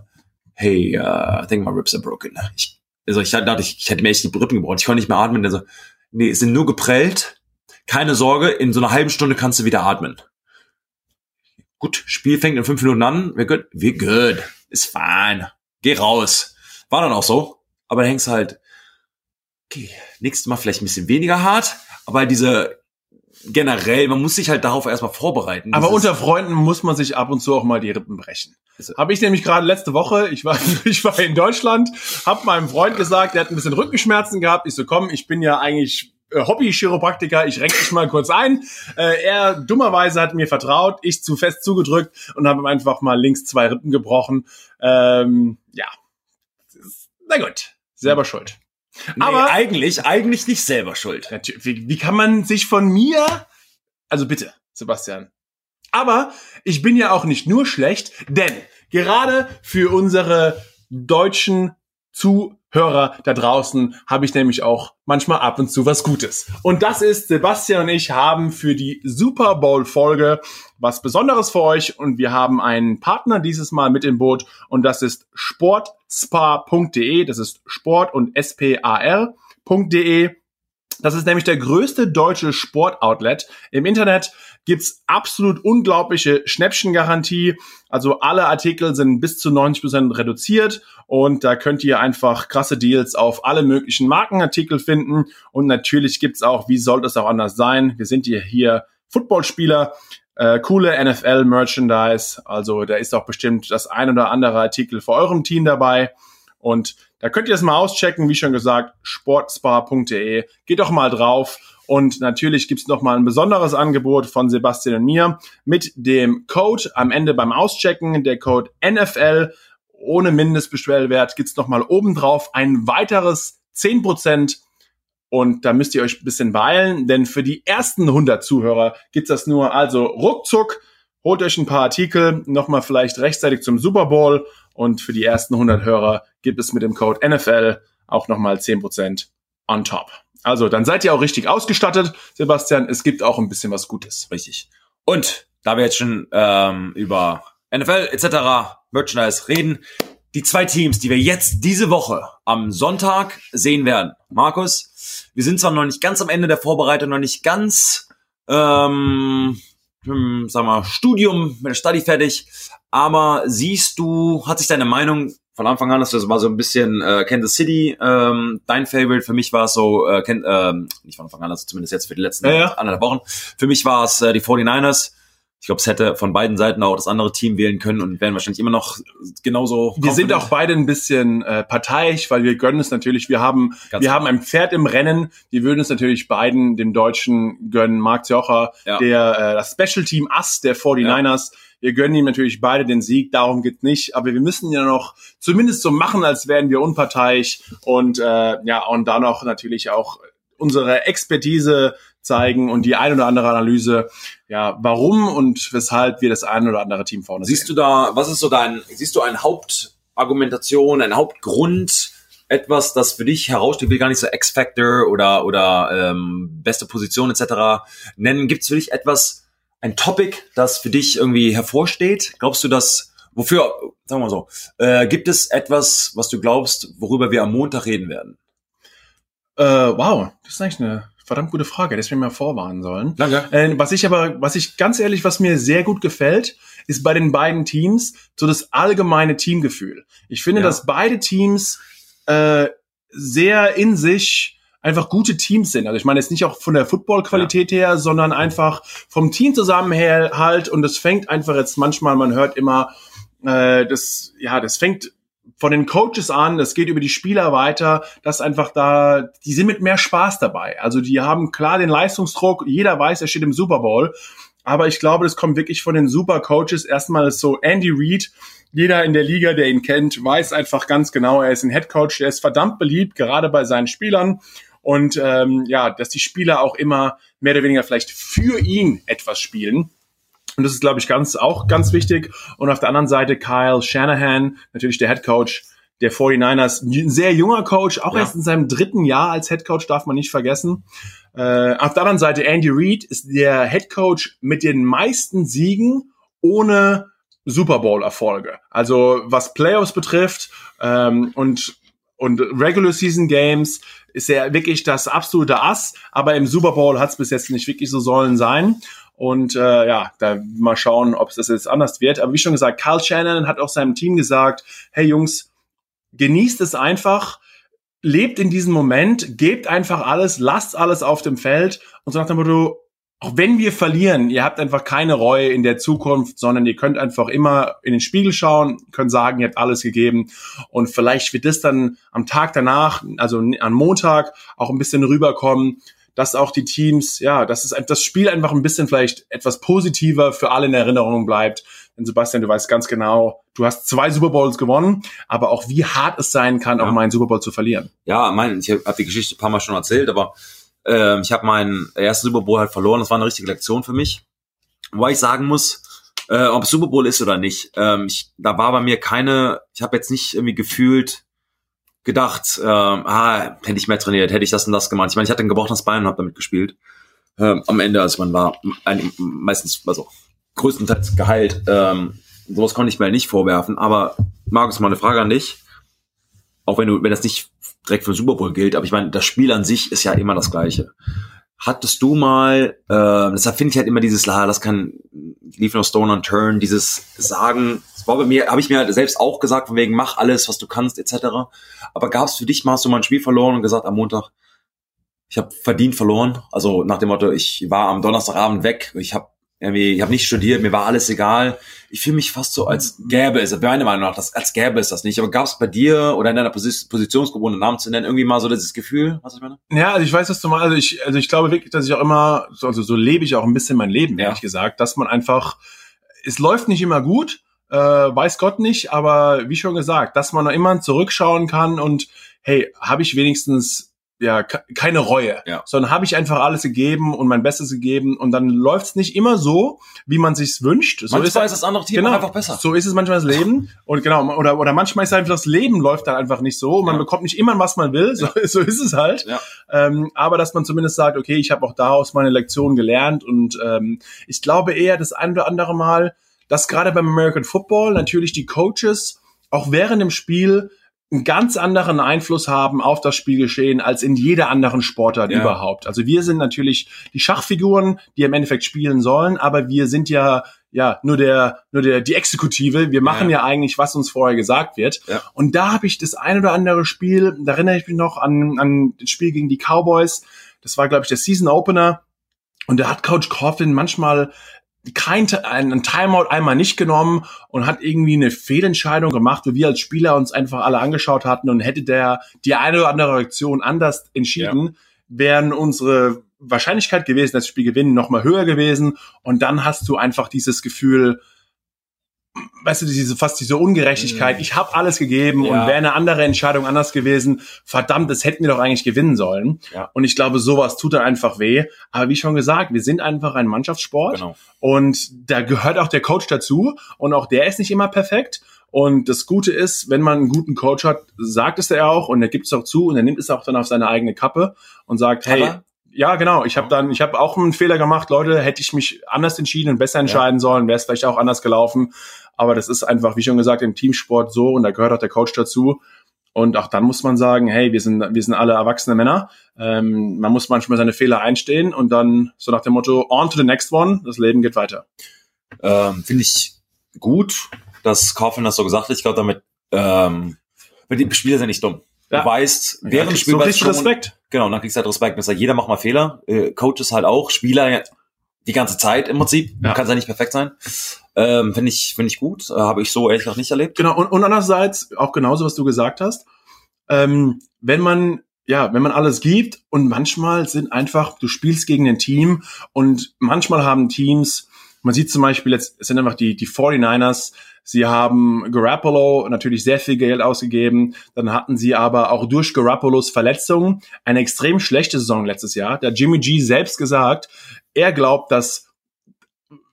[SPEAKER 2] hey, uh, I think my ribs are broken. Ich, also ich dachte, ich, ich hätte mir echt die Rippen gebrochen, ich konnte nicht mehr atmen. Der so, nee, es sind nur geprellt, keine Sorge, in so einer halben Stunde kannst du wieder atmen. Gut, Spiel fängt in fünf Minuten an. Wir good. Wir good. Ist fein. Geh raus. War dann auch so. Aber da hängst halt, okay, nächstes Mal vielleicht ein bisschen weniger hart, aber diese generell, man muss sich halt darauf erstmal vorbereiten.
[SPEAKER 1] Aber unter Freunden muss man sich ab und zu auch mal die Rippen brechen. Habe ich nämlich gerade letzte Woche, ich war, ich war in Deutschland, habe meinem Freund gesagt, der hat ein bisschen Rückenschmerzen gehabt. Ich so, komm, ich bin ja eigentlich äh, Hobby-Chiropraktiker, ich renk dich mal kurz ein. Äh, er dummerweise hat mir vertraut, ich zu fest zugedrückt und habe ihm einfach mal links zwei Rippen gebrochen. Ähm, ja, na gut, selber schuld.
[SPEAKER 2] Nee,
[SPEAKER 1] aber-
[SPEAKER 2] eigentlich, eigentlich nicht selber schuld.
[SPEAKER 1] Natürlich, wie, wie kann man sich von mir, also bitte, Sebastian. Aber ich bin ja auch nicht nur schlecht, denn gerade für unsere deutschen Zuhörer da draußen habe ich nämlich auch manchmal ab und zu was Gutes. Und das ist, Sebastian und ich haben für die Super Bowl Folge was Besonderes für euch und wir haben einen Partner dieses Mal mit im Boot und das ist sportspa.de, das ist Sport und S-P-A-R.de. Das ist nämlich der größte deutsche Sportoutlet. Im Internet gibt's absolut unglaubliche Schnäppchengarantie. Also alle Artikel sind bis zu 90% reduziert und da könnt ihr einfach krasse Deals auf alle möglichen Markenartikel finden. Und natürlich gibt's auch, wie soll das auch anders sein? Wir sind hier, hier Footballspieler, äh, coole NFL-Merchandise. Also da ist auch bestimmt das ein oder andere Artikel für eurem Team dabei. Und da könnt ihr es mal auschecken, wie schon gesagt, sportspar.de. Geht doch mal drauf. Und natürlich gibt's noch mal ein besonderes Angebot von Sebastian und mir mit dem Code am Ende beim Auschecken, der Code NFL ohne Mindestbestellwert gibt's noch mal obendrauf ein weiteres 10% und da müsst ihr euch ein bisschen beeilen, denn für die ersten 100 Zuhörer gibt's das nur. Also ruckzuck, holt euch ein paar Artikel, nochmal vielleicht rechtzeitig zum Super Bowl und für die ersten 100 Hörer gibt es mit dem Code NFL auch nochmal 10% on top. Also dann seid ihr auch richtig ausgestattet, Sebastian. Es gibt auch ein bisschen was Gutes.
[SPEAKER 2] Richtig. Und da wir jetzt schon ähm, über NFL etc. Merchandise reden, die zwei Teams, die wir jetzt diese Woche am Sonntag sehen werden. Markus, wir sind zwar noch nicht ganz am Ende der Vorbereitung, noch nicht ganz, ähm, hm, sag mal, Studium mit der Study fertig, aber siehst du, hat sich deine Meinung von Anfang an, das war so ein bisschen äh, Kansas City, ähm, dein Favorite, für mich war es so, äh, Ken, ähm, nicht von Anfang an, also zumindest jetzt für die letzten
[SPEAKER 1] Ja, ja.
[SPEAKER 2] anderthalb Wochen, für mich war es äh, die 49ers. Ich glaube, es hätte von beiden Seiten auch das andere Team wählen können und wären wahrscheinlich immer noch genauso.
[SPEAKER 1] Wir sind auch beide ein bisschen äh, parteiisch, weil wir gönnen es natürlich. Wir haben,
[SPEAKER 2] Ganz
[SPEAKER 1] wir
[SPEAKER 2] klar.
[SPEAKER 1] haben ein Pferd im Rennen. Wir würden es natürlich beiden, dem Deutschen gönnen, Marc Jocher,
[SPEAKER 2] Ja.
[SPEAKER 1] der äh, das Special Team Ass der 49ers. Wir gönnen ihm natürlich beide den Sieg, darum geht's nicht. Aber wir müssen ja noch zumindest so machen, als wären wir unparteiisch und äh, ja und da noch natürlich auch unsere Expertise zeigen und die ein oder andere Analyse, ja, warum und weshalb wir das ein oder andere Team vorne
[SPEAKER 2] Siehst
[SPEAKER 1] sehen.
[SPEAKER 2] du da, was ist so dein, siehst du eine Hauptargumentation, ein Hauptgrund, etwas, das für dich heraussteht, will gar nicht so X-Factor oder, oder ähm, beste Position etc. nennen. Gibt es für dich etwas, ein Topic, das für dich irgendwie hervorsteht? Glaubst du, dass, wofür, sagen wir mal so, äh, gibt es etwas, was du glaubst, worüber wir am Montag reden werden?
[SPEAKER 1] Äh, wow, das ist eigentlich eine verdammt gute Frage. Das wir mal vorwarnen sollen.
[SPEAKER 2] Danke.
[SPEAKER 1] Äh, was ich aber, was ich ganz ehrlich, was mir sehr gut gefällt, ist bei den beiden Teams so das allgemeine Teamgefühl. Ich finde,
[SPEAKER 2] Ja.
[SPEAKER 1] dass beide Teams äh, sehr in sich einfach gute Teams sind. Also ich meine jetzt nicht auch von der Football-Qualität her, sondern einfach vom Teamzusammenhalt und es fängt einfach jetzt manchmal, man hört immer, äh, das, ja, das fängt von den Coaches an, das geht über die Spieler weiter, dass einfach da, die sind mit mehr Spaß dabei. Also die haben klar den Leistungsdruck, jeder weiß, er steht im Super Bowl, aber ich glaube, das kommt wirklich von den Super Coaches. Erstmal ist so Andy Reid, jeder in der Liga, der ihn kennt, weiß einfach ganz genau, er ist ein Head Coach, der ist verdammt beliebt, gerade bei seinen Spielern. Und ähm, ja, dass die Spieler auch immer mehr oder weniger vielleicht für ihn etwas spielen. Und das ist, glaube ich, ganz auch ganz wichtig. Und auf der anderen Seite Kyle Shanahan, natürlich der Head Coach der 49ers, ein sehr junger Coach, auch
[SPEAKER 2] Ja.
[SPEAKER 1] erst in seinem dritten Jahr als Head Coach, darf man nicht vergessen. Äh, auf der anderen Seite Andy Reid ist der Head Coach mit den meisten Siegen ohne Super Bowl Erfolge. Also was Playoffs betrifft ähm, und und Regular Season Games ist er wirklich das absolute Ass, aber im Super Bowl hat es bis jetzt nicht wirklich so sollen sein. Und äh, ja, da mal schauen, ob es das jetzt anders wird. Aber wie schon gesagt, Carl Shannon hat auch seinem Team gesagt, hey Jungs, genießt es einfach, lebt in diesem Moment, gebt einfach alles, lasst alles auf dem Feld. Und so nach dem Motto, auch wenn wir verlieren, ihr habt einfach keine Reue in der Zukunft, sondern ihr könnt einfach immer in den Spiegel schauen, könnt sagen, ihr habt alles gegeben. Und vielleicht wird das dann am Tag danach, also am Montag, auch ein bisschen rüberkommen, dass auch die Teams, ja, dass es das Spiel einfach ein bisschen vielleicht etwas positiver für alle in Erinnerung bleibt. Denn Sebastian, du weißt ganz genau, du hast zwei Super Bowls gewonnen, aber auch wie hart es sein kann,
[SPEAKER 2] Ja.
[SPEAKER 1] auch mal einen Super Bowl zu verlieren.
[SPEAKER 2] Ja, mein, ich habe die Geschichte ein paar Mal schon erzählt, aber ähm, ich habe meinen ersten Super Bowl halt verloren. Das war eine richtige Lektion für mich. Wobei ich sagen muss, äh, ob es Super Bowl ist oder nicht, ähm, ich, da war bei mir keine, ich habe jetzt nicht irgendwie gefühlt gedacht, ähm, ah, hätte ich mehr trainiert, hätte ich das und das gemacht. Ich meine, ich hatte ein gebrochenes Bein und habe damit gespielt. Ähm, am Ende, also man war ein, meistens, also größtenteils geheilt. Ähm, sowas konnte ich mir halt nicht vorwerfen. Aber Markus, mal eine Frage an dich. Auch wenn du, wenn das nicht direkt für den Super Bowl gilt, aber ich meine, das Spiel an sich ist ja immer das gleiche. Hattest du mal, äh, deshalb finde ich halt immer dieses, ah, das kann Leave No Stone Unturned, dieses Sagen, das war bei mir, habe ich mir halt selbst auch gesagt, von wegen, mach alles, was du kannst, etc. Aber gab es für dich mal, hast du mal ein Spiel verloren und gesagt am Montag, ich habe verdient verloren? Also nach dem Motto, ich war am Donnerstagabend weg, ich habe irgendwie, ich habe nicht studiert, mir war alles egal. Ich fühle mich fast so, als gäbe es, meine Meinung nach, das, als gäbe es das nicht. Aber gab es bei dir oder in deiner Posi Positionsgruppe, ohne Namen zu nennen, irgendwie mal so dieses Gefühl, was ich meine?
[SPEAKER 1] Ja, also ich weiß, was du meinst. Also ich, also ich glaube wirklich, dass ich auch immer, so- also so lebe ich auch ein bisschen mein Leben,
[SPEAKER 2] Ja.
[SPEAKER 1] ehrlich gesagt, dass man einfach, es läuft nicht immer gut, äh, weiß Gott nicht, aber wie schon gesagt, dass man immer zurückschauen kann und hey, habe ich wenigstens ja ke- keine Reue,
[SPEAKER 2] Ja.
[SPEAKER 1] sondern habe ich einfach alles gegeben und mein Bestes gegeben und dann läuft's nicht immer so, wie man sich's wünscht. So
[SPEAKER 2] Manchmal ist das andere Team
[SPEAKER 1] Genau.
[SPEAKER 2] einfach besser.
[SPEAKER 1] So ist es manchmal das Leben. Und genau, oder, oder manchmal ist einfach das Leben läuft dann einfach nicht so. Man
[SPEAKER 2] Ja.
[SPEAKER 1] bekommt nicht immer, was man will. So, so ist es halt.
[SPEAKER 2] Ja.
[SPEAKER 1] Ähm, aber dass man zumindest sagt, okay, ich habe auch daraus meine Lektion gelernt. Und ähm, ich glaube eher das ein oder andere Mal, dass gerade beim American Football natürlich die Coaches auch während dem Spiel einen ganz anderen Einfluss haben auf das Spielgeschehen als in jeder anderen Sportart
[SPEAKER 2] Ja.
[SPEAKER 1] überhaupt. Also wir sind natürlich die Schachfiguren, die im Endeffekt spielen sollen, aber wir sind ja ja nur der nur der die Exekutive. Wir machen
[SPEAKER 2] Ja.
[SPEAKER 1] ja, eigentlich, was uns vorher gesagt wird.
[SPEAKER 2] Ja.
[SPEAKER 1] Und da habe ich das ein oder andere Spiel, da erinnere ich mich noch an an das Spiel gegen die Cowboys. Das war glaube ich der Season Opener. Und da hat Coach Coughlin manchmal kein einen Timeout einmal nicht genommen und hat irgendwie eine Fehlentscheidung gemacht, wo wir als Spieler uns einfach alle angeschaut hatten und hätte der die eine oder andere Reaktion anders entschieden, wären unsere Wahrscheinlichkeit gewesen, dass das Spiel gewinnen, noch mal höher gewesen. Und dann hast du einfach dieses Gefühl, weißt du, diese fast diese Ungerechtigkeit.
[SPEAKER 2] Mhm.
[SPEAKER 1] Ich habe alles gegeben
[SPEAKER 2] Ja.
[SPEAKER 1] und wäre eine andere Entscheidung anders gewesen, verdammt, das hätten wir doch eigentlich gewinnen sollen.
[SPEAKER 2] Ja.
[SPEAKER 1] Und ich glaube, sowas tut dann einfach weh. Aber wie schon gesagt, wir sind einfach ein Mannschaftssport.
[SPEAKER 2] Genau.
[SPEAKER 1] Und da gehört auch der Coach dazu. Und auch der ist nicht immer perfekt. Und das Gute ist, wenn man einen guten Coach hat, sagt es er auch und er gibt es auch zu und er nimmt es auch dann auf seine eigene Kappe und sagt,
[SPEAKER 2] Hat
[SPEAKER 1] hey? Ja, genau, ich habe dann, ich habe auch einen Fehler gemacht, Leute, hätte ich mich anders entschieden und besser entscheiden sollen, wäre es vielleicht auch anders gelaufen. Aber das ist einfach, wie schon gesagt, im Teamsport so und da gehört auch der Coach dazu. Und auch dann muss man sagen, hey, wir sind, wir sind alle erwachsene Männer. Ähm, man muss manchmal seine Fehler einstehen und dann so nach dem Motto, on to the next one, das Leben geht weiter.
[SPEAKER 2] Ähm, Finde ich gut, dass Coughlin das so gesagt hat. Ich glaube, damit, ähm, die Spieler sind nicht dumm. Ja. Du weißt, während
[SPEAKER 1] ja, Spiel so
[SPEAKER 2] weißt
[SPEAKER 1] Respekt.
[SPEAKER 2] Genau, dann kriegst du halt Respekt. Das heißt, jeder macht mal Fehler. Äh, Coaches halt auch, Spieler die ganze Zeit im Prinzip. Ja. Kann ja nicht perfekt sein. Ähm, Finde ich, finde ich gut. Äh, Habe ich so ehrlich gesagt nicht erlebt.
[SPEAKER 1] Genau, und, und andererseits auch genauso, was du gesagt hast. Ähm, wenn man ja, wenn man alles gibt und manchmal sind einfach, du spielst gegen ein Team und manchmal haben Teams, man sieht zum Beispiel jetzt, es sind einfach die, die 49ers, sie haben Garoppolo natürlich sehr viel Geld ausgegeben, dann hatten sie aber auch durch Garoppolos Verletzungen eine extrem schlechte Saison letztes Jahr. Der Jimmy G selbst gesagt, er glaubt, dass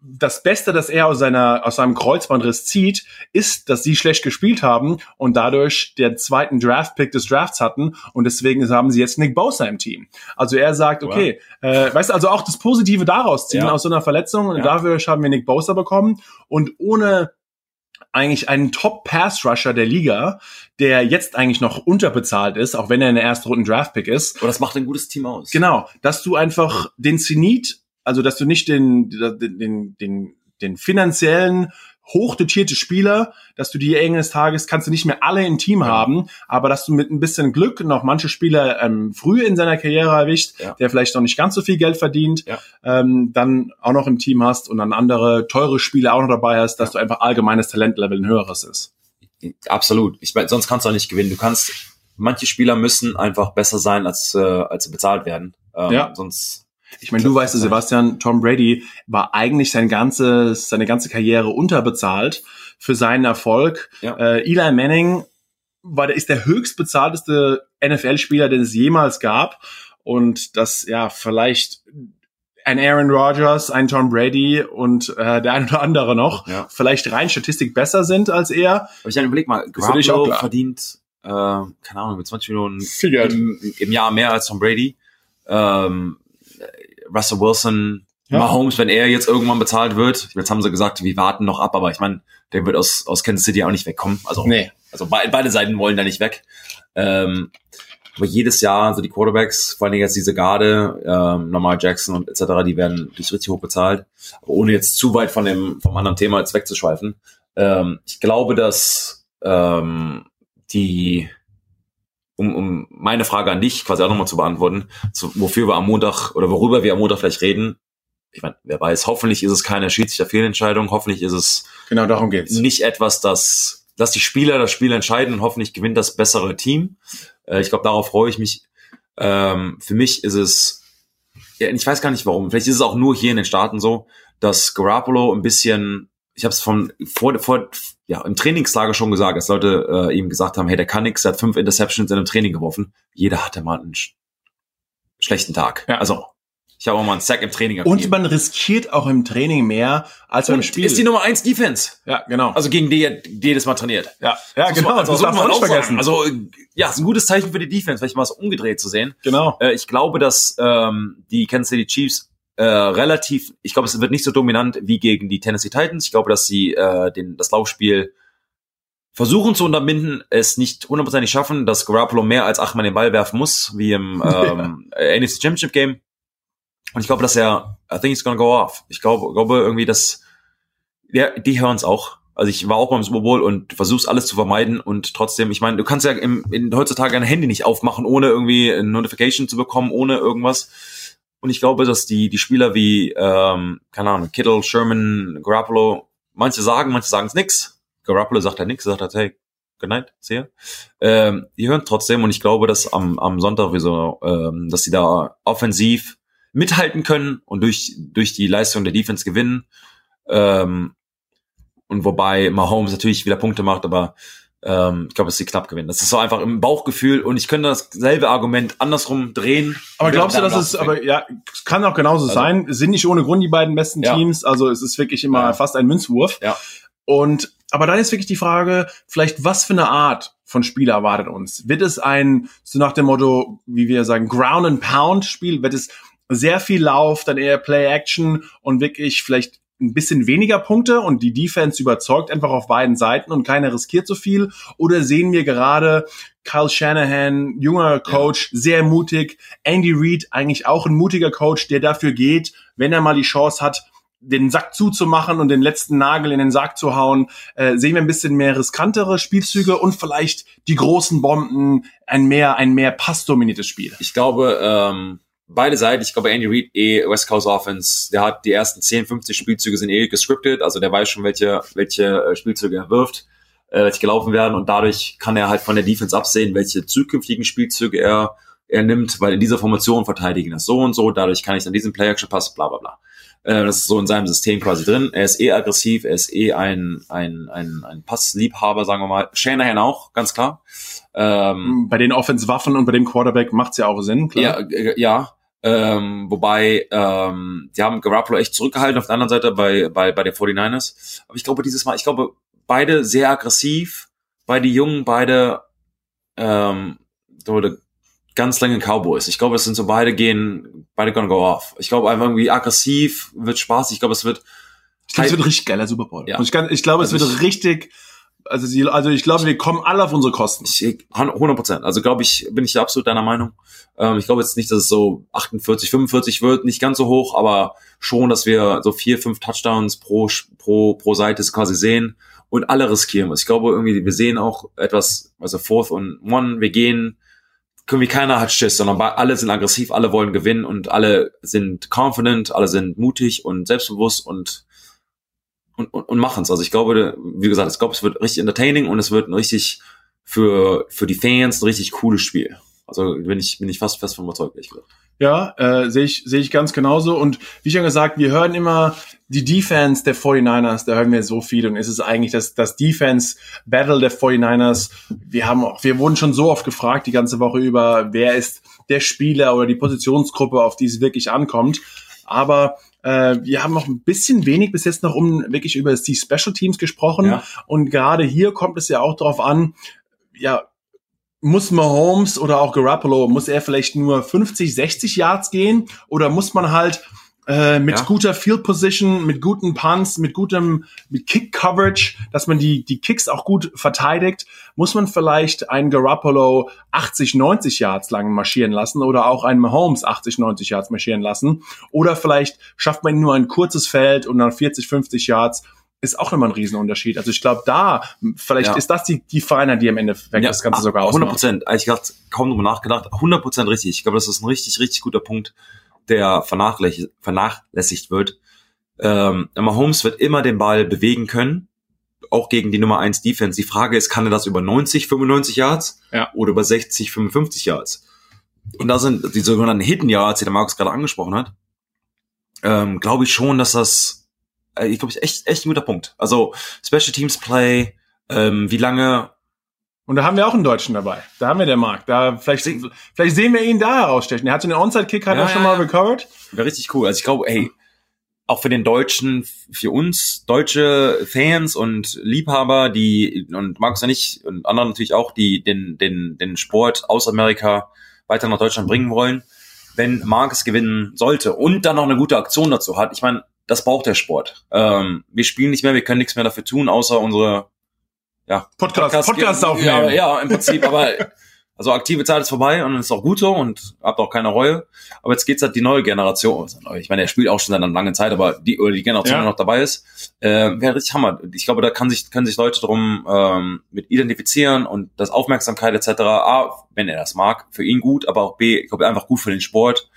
[SPEAKER 1] das Beste, das er aus seiner aus seinem Kreuzbandriss zieht, ist, dass sie schlecht gespielt haben und dadurch den zweiten Draft-Pick des Drafts hatten und deswegen haben sie jetzt Nick Bosa im Team. Also er sagt, okay, wow. äh, weißt du, also auch das Positive daraus ziehen ja. aus so einer Verletzung und ja. dafür haben wir Nick Bosa bekommen und ohne eigentlich einen Top-Pass-Rusher der Liga, der jetzt eigentlich noch unterbezahlt ist, auch wenn er in der ersten Runden Draft-Pick ist.
[SPEAKER 2] Aber das macht ein gutes Team aus.
[SPEAKER 1] Genau, dass du einfach den Zenit also, dass du nicht den, den, den, den finanziellen hochdotierte Spieler, dass du die eines Tages kannst du nicht mehr alle im Team ja. haben, aber dass du mit ein bisschen Glück noch manche Spieler ähm, früh in seiner Karriere erwischt, ja. der vielleicht noch nicht ganz so viel Geld verdient, ja. ähm, dann auch noch im Team hast und dann andere teure Spieler auch noch dabei hast, dass du einfach allgemeines Talentlevel ein höheres ist.
[SPEAKER 2] Absolut. Ich meine, sonst kannst du auch nicht gewinnen. Du kannst, manche Spieler müssen einfach besser sein, als, äh, als sie bezahlt werden. Ähm, ja. Sonst
[SPEAKER 1] ich meine, du weißt, Sebastian, Tom Brady war eigentlich sein ganzes, seine ganze Karriere unterbezahlt für seinen Erfolg. Ja. Äh, Eli Manning war, der ist der höchstbezahlteste NFL-Spieler, den es jemals gab. Und das, ja, vielleicht ein Aaron Rodgers, ein Tom Brady und äh, der ein oder andere noch ja. vielleicht rein Statistik besser sind als er.
[SPEAKER 2] Aber ich dann überleg mal, Garoppolo verdient, äh, keine Ahnung, mit 20 Millionen im, im, Jahr mehr als Tom Brady. Ähm, Russell Wilson, ja. Mahomes, wenn er jetzt irgendwann bezahlt wird. Jetzt haben sie gesagt, wir warten noch ab, aber ich meine, der wird aus, aus Kansas City auch nicht wegkommen. Also, nee. also be beide Seiten wollen da nicht weg. Ähm, aber jedes Jahr, so die Quarterbacks, vor allem jetzt diese Garde, ähm, Normal Jackson und etc., die werden durch richtig hoch bezahlt. Aber ohne jetzt zu weit von dem, vom anderen Thema jetzt wegzuschweifen. Ähm, ich glaube, dass ähm, die um, um meine Frage an dich quasi auch nochmal zu beantworten, zu, wofür wir am Montag oder worüber wir am Montag vielleicht reden. Ich meine, wer weiß, hoffentlich ist es keine Schiedsrichter-Fehlentscheidung, hoffentlich ist es
[SPEAKER 1] genau darum geht's.
[SPEAKER 2] nicht etwas, das, dass die Spieler das Spiel entscheiden und hoffentlich gewinnt das bessere Team. Äh, ich glaube, darauf freue ich mich. Ähm, für mich ist es, ja, ich weiß gar nicht warum, vielleicht ist es auch nur hier in den Staaten so, dass Garoppolo ein bisschen ich habe es von vor, vor ja im Trainingslager schon gesagt, dass Leute äh, ihm gesagt haben, hey, der kann nix, der hat fünf Interceptions in einem Training geworfen. Jeder hatte mal einen sch schlechten Tag. Ja. Also ich habe auch mal einen Sack im Training
[SPEAKER 1] gegeben. Und man riskiert auch im Training mehr als beim Spiel.
[SPEAKER 2] ist die Nummer eins Defense.
[SPEAKER 1] Ja, genau.
[SPEAKER 2] Also gegen die, die jedes Mal trainiert.
[SPEAKER 1] Ja, ja genau.
[SPEAKER 2] Man, also das darf man auch vergessen. Also ja, ist ein gutes Zeichen für die Defense, vielleicht mal was umgedreht zu sehen.
[SPEAKER 1] Genau.
[SPEAKER 2] Äh, ich glaube, dass ähm, die Kansas City Chiefs äh, relativ, ich glaube, es wird nicht so dominant wie gegen die Tennessee Titans. Ich glaube, dass sie äh, den, das Laufspiel versuchen zu unterbinden, es nicht hundertprozentig schaffen, dass Garoppolo mehr als achtmal den Ball werfen muss, wie im ähm, ja. NFC Championship Game. Und ich glaube, dass er, I think it's gonna go off. Ich glaube, glaube irgendwie, dass ja, die hören es auch. Also ich war auch beim Super Bowl und versuch's alles zu vermeiden und trotzdem, ich meine, du kannst ja im, in, heutzutage ein Handy nicht aufmachen, ohne irgendwie eine Notification zu bekommen, ohne irgendwas. Und ich glaube, dass die, die Spieler wie, ähm, keine Ahnung, Kittle, Sherman, Garoppolo, manche sagen, manche sagen es nix. Garoppolo sagt halt nix, sagt halt, hey, good night, see ya. Ähm, die hören trotzdem und ich glaube, dass am, am Sonntag wie so, ähm, dass sie da offensiv mithalten können und durch, durch die Leistung der Defense gewinnen. Ähm, und wobei Mahomes natürlich wieder Punkte macht, aber ähm, ich glaube, dass sie knapp gewinnen. Das ist so einfach im Bauchgefühl und ich könnte dasselbe Argument andersrum drehen.
[SPEAKER 1] Aber glaubst du, dass es, aber ja, kann auch genauso also, sein. Sind nicht ohne Grund die beiden besten ja. Teams. Also es ist wirklich immer ja. fast ein Münzwurf.
[SPEAKER 2] Ja.
[SPEAKER 1] Und, aber dann ist wirklich die Frage, vielleicht was für eine Art von Spiel erwartet uns? Wird es ein, so nach dem Motto, wie wir sagen, Ground and Pound Spiel? Wird es sehr viel Lauf, dann eher Play Action und wirklich vielleicht ein bisschen weniger Punkte und die Defense überzeugt einfach auf beiden Seiten und keiner riskiert so viel? Oder sehen wir gerade Kyle Shanahan, junger Coach, ja. sehr mutig, Andy Reid, eigentlich auch ein mutiger Coach, der dafür geht, wenn er mal die Chance hat, den Sack zuzumachen und den letzten Nagel in den Sack zu hauen, äh, sehen wir ein bisschen mehr riskantere Spielzüge und vielleicht die großen Bomben, ein mehr, ein mehr passdominiertes Spiel.
[SPEAKER 2] Ich glaube, ähm, beide Seiten, ich glaube, Andy Reid, eh West Coast Offense, der hat die ersten 10, 50 Spielzüge sind eh gescriptet, also der weiß schon, welche, welche äh, Spielzüge er wirft, äh, welche gelaufen werden und dadurch kann er halt von der Defense absehen, welche zukünftigen Spielzüge er, er nimmt, weil in dieser Formation verteidigen das so und so, dadurch kann ich dann diesen Play-Action-Pass, bla bla bla. Äh, das ist so in seinem System quasi drin. Er ist eh aggressiv, er ist eh ein, ein, ein, ein Passliebhaber, sagen wir mal. Shanahan auch, ganz klar.
[SPEAKER 1] Ähm, bei den Offense-Waffen und bei dem Quarterback macht's ja auch Sinn,
[SPEAKER 2] klar. Ja, äh, ja. Ähm, wobei, ähm, die haben Garoppolo echt zurückgehalten auf der anderen Seite bei, bei, bei den 49ers. Aber ich glaube dieses Mal, ich glaube, beide sehr aggressiv, beide Jungen, beide ähm, ganz lange Cowboys. Ich glaube, es sind so beide gehen, beide gonna go off. Ich glaube einfach irgendwie aggressiv, wird Spaß. Ich glaube, es wird.
[SPEAKER 1] Ich glaube, es wird richtig geiler Super Bowl. Ja. Ich, kann, ich glaube, es also wird richtig. Also, sie, also ich glaube, wir kommen alle auf unsere Kosten.
[SPEAKER 2] Ich, 100 Prozent. Also glaube ich, bin ich absolut deiner Meinung. Ähm, ich glaube jetzt nicht, dass es so 48, 45 wird, nicht ganz so hoch, aber schon, dass wir so vier, fünf Touchdowns pro pro pro Seite quasi sehen und alle riskieren. Ich glaube irgendwie, wir sehen auch etwas, also Fourth und One, wir gehen irgendwie keiner hat Schiss, sondern alle sind aggressiv, alle wollen gewinnen und alle sind confident, alle sind mutig und selbstbewusst und und, und, und machen es. Also ich glaube, wie gesagt, ich glaube, es wird richtig entertaining und es wird ein richtig für für die Fans ein richtig cooles Spiel. Also bin ich bin ich fast fest von überzeugt, ehrlich gesagt.
[SPEAKER 1] Ja, äh, sehe ich, sehe ich ganz genauso. Und wie schon gesagt, wir hören immer die Defense der 49ers, da hören wir so viel und ist es eigentlich das, das Defense Battle der 49ers. Wir haben auch, wir wurden schon so oft gefragt die ganze Woche über, wer ist der Spieler oder die Positionsgruppe, auf die es wirklich ankommt. Aber äh, wir haben noch ein bisschen wenig bis jetzt noch um wirklich über die Special Teams gesprochen. Ja. Und gerade hier kommt es ja auch darauf an, ja, muss Mahomes oder auch Garoppolo, muss er vielleicht nur 50, 60 Yards gehen oder muss man halt äh, mit ja. guter Field Position, mit guten Punts, mit gutem mit Kick Coverage, dass man die die Kicks auch gut verteidigt, muss man vielleicht einen Garoppolo 80, 90 Yards lang marschieren lassen oder auch einen Mahomes 80, 90 Yards marschieren lassen oder vielleicht schafft man nur ein kurzes Feld und dann 40, 50 Yards ist auch immer ein Riesenunterschied. Also ich glaube, da, vielleicht ja. ist das die, die Feinheit, die am Ende ja, das Ganze sogar
[SPEAKER 2] ausmacht. 100 Prozent. Ich gerade kaum drüber nachgedacht. 100 Prozent richtig. Ich glaube, das ist ein richtig, richtig guter Punkt, der vernachlässigt, vernachlässigt wird. Ähm, Mahomes wird immer den Ball bewegen können, auch gegen die Nummer 1 Defense. Die Frage ist, kann er das über 90, 95 Yards ja. oder über 60, 55 Yards? Und da sind die sogenannten Hidden Yards, die der Markus gerade angesprochen hat. Ähm, glaube ich schon, dass das äh, ich glaube, ist echt, echt ein guter Punkt. Also Special Teams Play, ähm, wie lange
[SPEAKER 1] und da haben wir auch einen Deutschen dabei. Da haben wir der Marc. Da vielleicht, vielleicht sehen wir ihn da herausstechen. Er hat so einen Onside-Kick, hat ja, er schon mal recovered.
[SPEAKER 2] Wäre richtig cool. Also ich glaube, hey, auch für den Deutschen, für uns deutsche Fans und Liebhaber, die und Markus ja nicht und anderen natürlich auch, die den den den Sport aus Amerika weiter nach Deutschland bringen wollen, wenn Markus gewinnen sollte und dann noch eine gute Aktion dazu hat. Ich meine, das braucht der Sport. Ähm, wir spielen nicht mehr, wir können nichts mehr dafür tun, außer unsere ja,
[SPEAKER 1] Podcast, Podcast, Podcast aufnehmen.
[SPEAKER 2] Ja, ja, im Prinzip, aber Also aktive Zeit ist vorbei und ist auch gut so und habt auch keine Reue. Aber jetzt geht's halt die neue Generation. Ich meine, er spielt auch schon seit einer langen Zeit, aber die, oder die Generation, ja. die noch dabei ist, äh, wäre richtig Hammer. Ich glaube, da kann sich, können sich Leute drum ähm, mit identifizieren und das Aufmerksamkeit etc. A, wenn er das mag, für ihn gut, aber auch B, ich glaube, einfach gut für den Sport.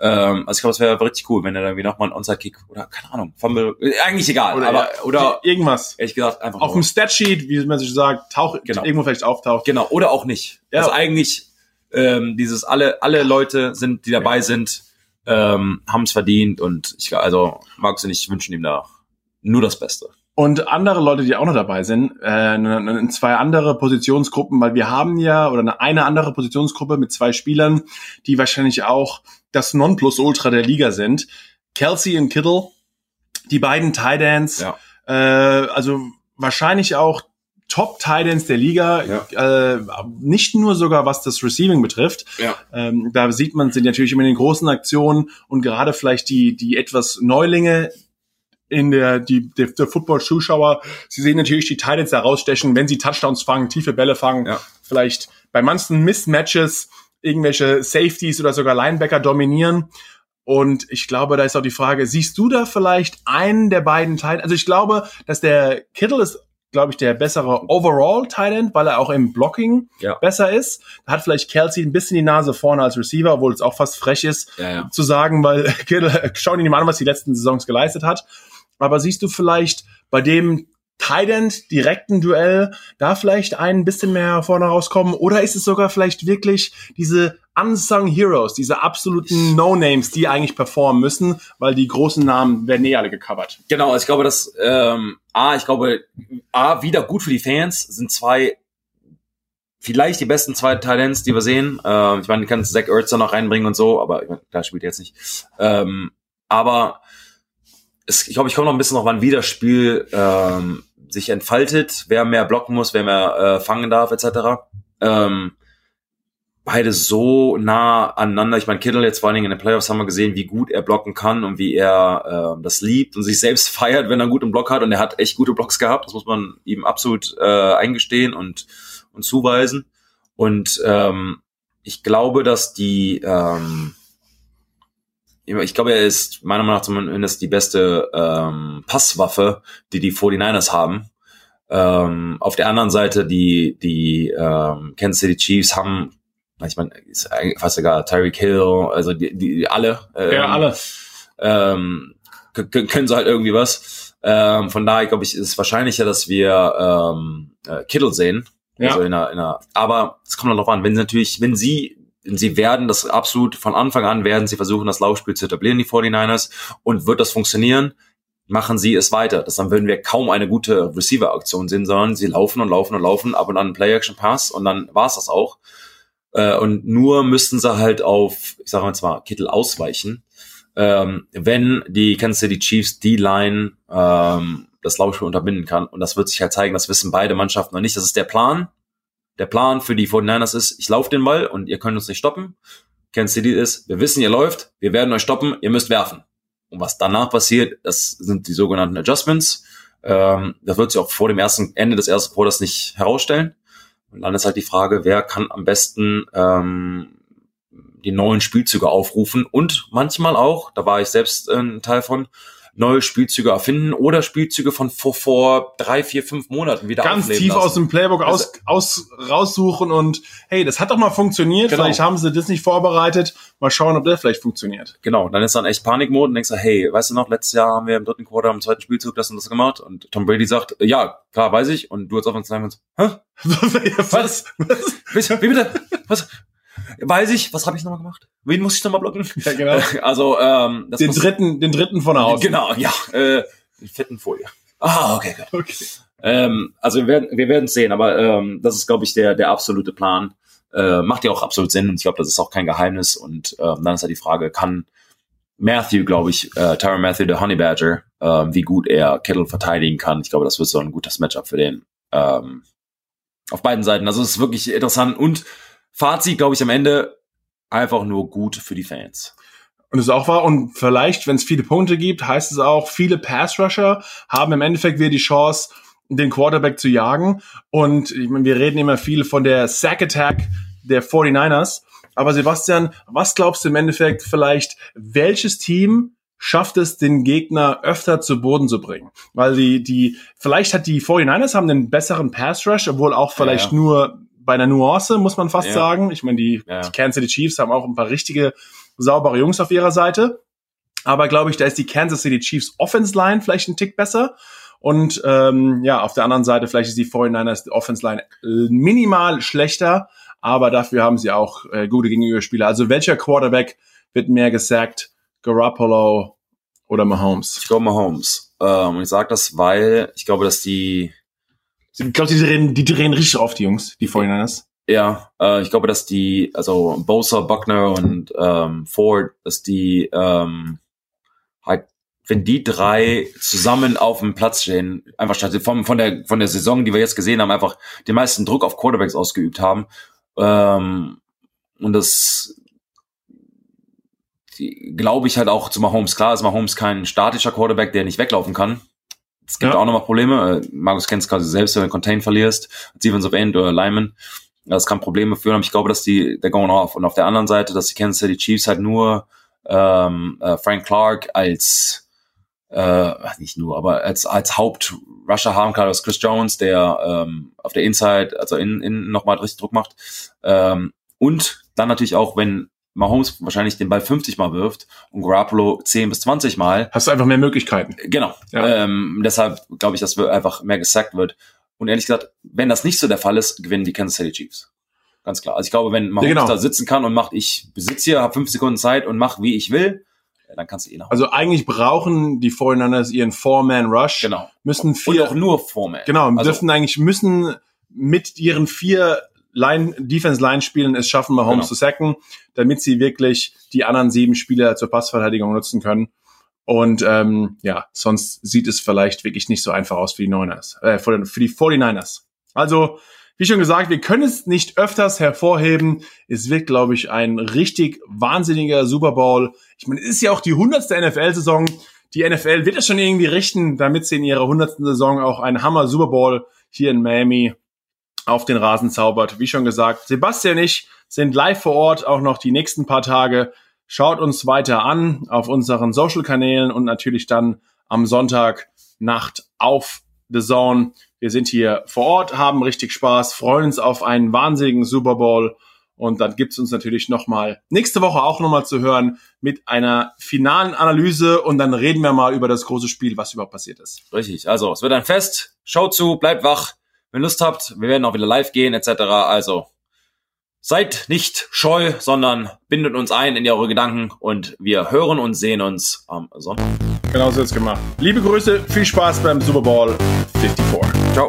[SPEAKER 2] Ähm, also ich glaube, es wäre richtig cool, wenn er dann irgendwie nochmal einen Onside-Kick oder keine Ahnung, Fumble, äh, eigentlich egal,
[SPEAKER 1] oder, aber oder irgendwas.
[SPEAKER 2] Ehrlich gesagt, einfach
[SPEAKER 1] auf dem Statsheet, wie man sich sagt, taucht genau. irgendwo vielleicht auftaucht.
[SPEAKER 2] Genau, oder auch nicht. Ja. Also eigentlich ähm, dieses alle alle Leute sind, die dabei sind, ähm, haben es verdient und ich also Markus und ich wünschen ihm da nur das Beste.
[SPEAKER 1] Und andere Leute, die auch noch dabei sind, äh, zwei andere Positionsgruppen, weil wir haben ja, oder eine andere Positionsgruppe mit zwei Spielern, die wahrscheinlich auch das Nonplusultra der Liga sind. Kelsey und Kittle, die beiden Ends, ja. äh, also wahrscheinlich auch Top Titans der Liga, ja. äh, nicht nur sogar was das Receiving betrifft. Ja. Ähm, da sieht man, sind natürlich immer in den großen Aktionen und gerade vielleicht die die etwas Neulinge in der die der, der Football-Zuschauer, sie sehen natürlich die Titans da rausstechen, wenn sie Touchdowns fangen, tiefe Bälle fangen, ja. vielleicht bei manchen Mismatches irgendwelche Safeties oder sogar Linebacker dominieren. Und ich glaube, da ist auch die Frage, siehst du da vielleicht einen der beiden Teile? Also ich glaube, dass der Kittle ist, glaube ich, der bessere overall Tight End, weil er auch im Blocking
[SPEAKER 2] Ja.
[SPEAKER 1] besser ist. Da hat vielleicht Kelsey ein bisschen die Nase vorne als Receiver, obwohl es auch fast frech ist,
[SPEAKER 2] Ja,
[SPEAKER 1] zu sagen, weil Kittle, schau dir mal an, was die letzten Saisons geleistet hat. Aber siehst du vielleicht bei dem Tight End direkten Duell da vielleicht ein bisschen mehr vorne rauskommen? Oder ist es sogar vielleicht wirklich diese unsung Heroes, diese absoluten No-Names, die eigentlich performen müssen, weil die großen Namen werden eh alle gecovert?
[SPEAKER 2] Genau, also ich glaube, dass ähm, A, ich glaube, A, wieder gut für die Fans, sind zwei vielleicht die besten zwei Talents, die wir sehen. Ähm, ich meine, du kannst Zach Ertz noch reinbringen und so, aber ich meine, da spielt er jetzt nicht. Ähm, aber es, ich glaube, ich komme noch ein bisschen noch, wann wie das Spiel ähm, sich entfaltet, wer mehr blocken muss, wer mehr äh, fangen darf, etc. Ähm, beide so nah aneinander. Ich meine, Kittle jetzt vor allen Dingen in den Playoffs haben wir gesehen, wie gut er blocken kann und wie er äh, das liebt und sich selbst feiert, wenn er einen guten Block hat. Und er hat echt gute Blocks gehabt. Das muss man ihm absolut äh, eingestehen und, und zuweisen. Und ähm, ich glaube, dass die, ähm, ich glaube, er ist meiner Meinung nach zumindest die beste ähm, Passwaffe, die die 49ers haben. Ähm, auf der anderen Seite, die, die ähm, Kansas City Chiefs haben, ich meine, ist eigentlich fast egal, Tyreek Hill, also die, die alle. Ähm,
[SPEAKER 1] Ja, alle.
[SPEAKER 2] Ähm, k- k- können sie halt irgendwie was. Ähm, von daher glaube ich, ist es wahrscheinlicher, dass wir ähm, äh, Kittle sehen.
[SPEAKER 1] Ja.
[SPEAKER 2] Also in einer, in einer, aber es kommt darauf an, wenn sie natürlich, wenn sie, sie werden das absolut von Anfang an werden sie versuchen, das Laufspiel zu etablieren, die 49ers, und wird das funktionieren, machen sie es weiter. Das dann würden wir kaum eine gute Receiver-Aktion sehen, sondern sie laufen und laufen und laufen, ab und an Play-Action-Pass und dann war's das auch. Äh, und nur müssten sie halt auf, ich sage mal zwar, Kittel ausweichen, ähm, wenn die Kansas City Chiefs die Line ähm, das Laufspiel unterbinden kann. Und das wird sich halt zeigen, das wissen beide Mannschaften noch nicht. Das ist der Plan. Der Plan für die 49ers ist, ich laufe den Ball und ihr könnt uns nicht stoppen. Kansas City ist, wir wissen, ihr läuft, wir werden euch stoppen, ihr müsst werfen. Und was danach passiert, das sind die sogenannten Adjustments. Ähm, das wird sich auch vor dem ersten Ende des ersten Quarters nicht herausstellen. Und dann ist halt die Frage, wer kann am besten ähm, die neuen Spielzüge aufrufen und manchmal auch, da war ich selbst äh, ein Teil von, neue Spielzüge erfinden oder Spielzüge von vor, vor drei, vier, fünf Monaten wieder
[SPEAKER 1] Ganz tief
[SPEAKER 2] lassen.
[SPEAKER 1] aus dem Playbook aus, aus, raussuchen und hey, das hat doch mal funktioniert.
[SPEAKER 2] Genau.
[SPEAKER 1] Vielleicht haben sie das nicht vorbereitet. Mal schauen, ob der vielleicht funktioniert.
[SPEAKER 2] Genau, dann ist dann echt Panikmodus und denkst du, hey, weißt du noch, letztes Jahr haben wir im dritten Quarter im zweiten Spielzug das und das gemacht und Tom Brady sagt, ja, klar, weiß ich und du als Offensive Lineman so, hä?
[SPEAKER 1] Was? Was?
[SPEAKER 2] Wie wie bitte? Was? Weiß ich, was habe ich nochmal gemacht? Wen muss ich nochmal blocken?
[SPEAKER 1] Ja, genau.
[SPEAKER 2] Also, ähm, das
[SPEAKER 1] Den dritten, den dritten von außen.
[SPEAKER 2] Genau, ja, äh, die fetten Folie. Ah, okay, gut.
[SPEAKER 1] Okay.
[SPEAKER 2] Ähm, also wir werden wir werden sehen, aber ähm, das ist, glaube ich, der der absolute Plan. Äh, macht ja auch absolut Sinn und ich glaube, das ist auch kein Geheimnis. Und ähm, dann ist halt die Frage, kann Matthew, glaube ich, äh, Tyron Matthew, der Honey Badger, ähm, wie gut er Kittle verteidigen kann. Ich glaube, das wird so ein gutes Matchup für den. Ähm, auf beiden Seiten. Also es ist wirklich interessant und Fazit, glaube ich, am Ende einfach nur gut für die Fans.
[SPEAKER 1] Und es ist auch wahr. Und vielleicht, wenn es viele Punkte gibt, heißt es auch, viele Pass-Rusher haben im Endeffekt wieder die Chance, den Quarterback zu jagen. Und ich meine, wir reden immer viel von der Sack-Attack der 49ers. Aber Sebastian, was glaubst du im Endeffekt vielleicht, welches Team schafft es, den Gegner öfter zu Boden zu bringen? Weil die, die, vielleicht hat die 49ers haben einen besseren Pass-Rush, obwohl auch vielleicht
[SPEAKER 2] ja.
[SPEAKER 1] nur bei einer Nuance, muss man fast
[SPEAKER 2] Ja.
[SPEAKER 1] sagen. Ich meine, die,
[SPEAKER 2] Ja.
[SPEAKER 1] die Kansas City Chiefs haben auch ein paar richtige saubere Jungs auf ihrer Seite. Aber glaube ich, da ist die Kansas City Chiefs Offense Line vielleicht ein Tick besser. Und ähm, ja, auf der anderen Seite vielleicht ist die 49ers Offense Line äh, minimal schlechter, aber dafür haben sie auch äh, gute Gegenüberspieler. Also welcher Quarterback wird mehr gesackt? Garoppolo oder Mahomes?
[SPEAKER 2] Ich glaube Mahomes. Ähm, und ich sage das, weil ich glaube, dass die
[SPEAKER 1] Ich glaube, die drehen, die drehen richtig auf, die Jungs, die 49ers.
[SPEAKER 2] Ja, äh, ich glaube, dass die, also Bosa, Buckner und ähm, Ford, dass die ähm, halt, wenn die drei zusammen auf dem Platz stehen, einfach statt von, der von der Saison, die wir jetzt gesehen haben, einfach den meisten Druck auf Quarterbacks ausgeübt haben. Ähm, und das glaube ich halt auch zu Mahomes. Klar ist Mahomes kein statischer Quarterback, der nicht weglaufen kann. Es gibt
[SPEAKER 1] Ja.
[SPEAKER 2] auch nochmal Probleme. Äh, Markus kennt es quasi selbst, wenn du Contain verlierst, Defensive End oder Lyman. Das kann Probleme führen, aber ich glaube, dass die, der going off. Und auf der anderen Seite, dass die Kansas City Chiefs halt nur ähm, äh, Frank Clark als äh, nicht nur, aber als als Haupt-Rusher haben Carlos Chris Jones, der ähm, auf der Inside, also in, in nochmal richtig Druck macht. Ähm, und dann natürlich auch, wenn Mahomes wahrscheinlich den Ball 50 Mal wirft und Garoppolo 10 bis 20 Mal.
[SPEAKER 1] Hast du einfach mehr Möglichkeiten.
[SPEAKER 2] Genau. Ja. Ähm, deshalb glaube ich, dass wir einfach mehr gesackt wird. Und ehrlich gesagt, wenn das nicht so der Fall ist, gewinnen die Kansas City Chiefs. Ganz klar. Also ich glaube, wenn Mahomes genau. da sitzen kann und macht, ich besitze hier, habe fünf Sekunden Zeit und mach, wie ich will, dann kannst du eh noch.
[SPEAKER 1] Also eigentlich brauchen die Foreigners ihren Four-Man-Rush.
[SPEAKER 2] Genau.
[SPEAKER 1] Müssen vier.
[SPEAKER 2] Und auch nur Four-Man.
[SPEAKER 1] Genau. Also, dürfen eigentlich, müssen mit ihren vier Line, Defense-Line spielen es schaffen, Mahomes genau. zu sacken, damit sie wirklich die anderen sieben Spieler zur Passverteidigung nutzen können. Und ähm, ja, sonst sieht es vielleicht wirklich nicht so einfach aus für die Niners, äh, für die 49ers. Also, wie schon gesagt, wir können es nicht öfters hervorheben. Es wird, glaube ich, ein richtig wahnsinniger Super Bowl. Ich meine, es ist ja auch die hundertste NFL-Saison. Die NFL wird es schon irgendwie richten, damit sie in ihrer hundertsten Saison auch einen Hammer Super Bowl hier in Miami auf den Rasen zaubert. Wie schon gesagt, Sebastian und ich sind live vor Ort auch noch die nächsten paar Tage. Schaut uns weiter an auf unseren Social-Kanälen und natürlich dann am Sonntag Nacht auf The Zone. Wir sind hier vor Ort, haben richtig Spaß, freuen uns auf einen wahnsinnigen Super Bowl. Und dann gibt's uns natürlich nochmal nächste Woche auch nochmal zu hören mit einer finalen Analyse und dann reden wir mal über das große Spiel, was überhaupt passiert ist.
[SPEAKER 2] Richtig, also es wird ein Fest. Schaut zu, bleibt wach, wenn Lust habt. Wir werden auch wieder live gehen etc. Also Seid nicht scheu, sondern bindet uns ein in eure Gedanken und wir hören und sehen uns am Sonntag.
[SPEAKER 1] Genau so ist gemacht. Liebe Grüße, viel Spaß beim Super Bowl 54.
[SPEAKER 2] Ciao.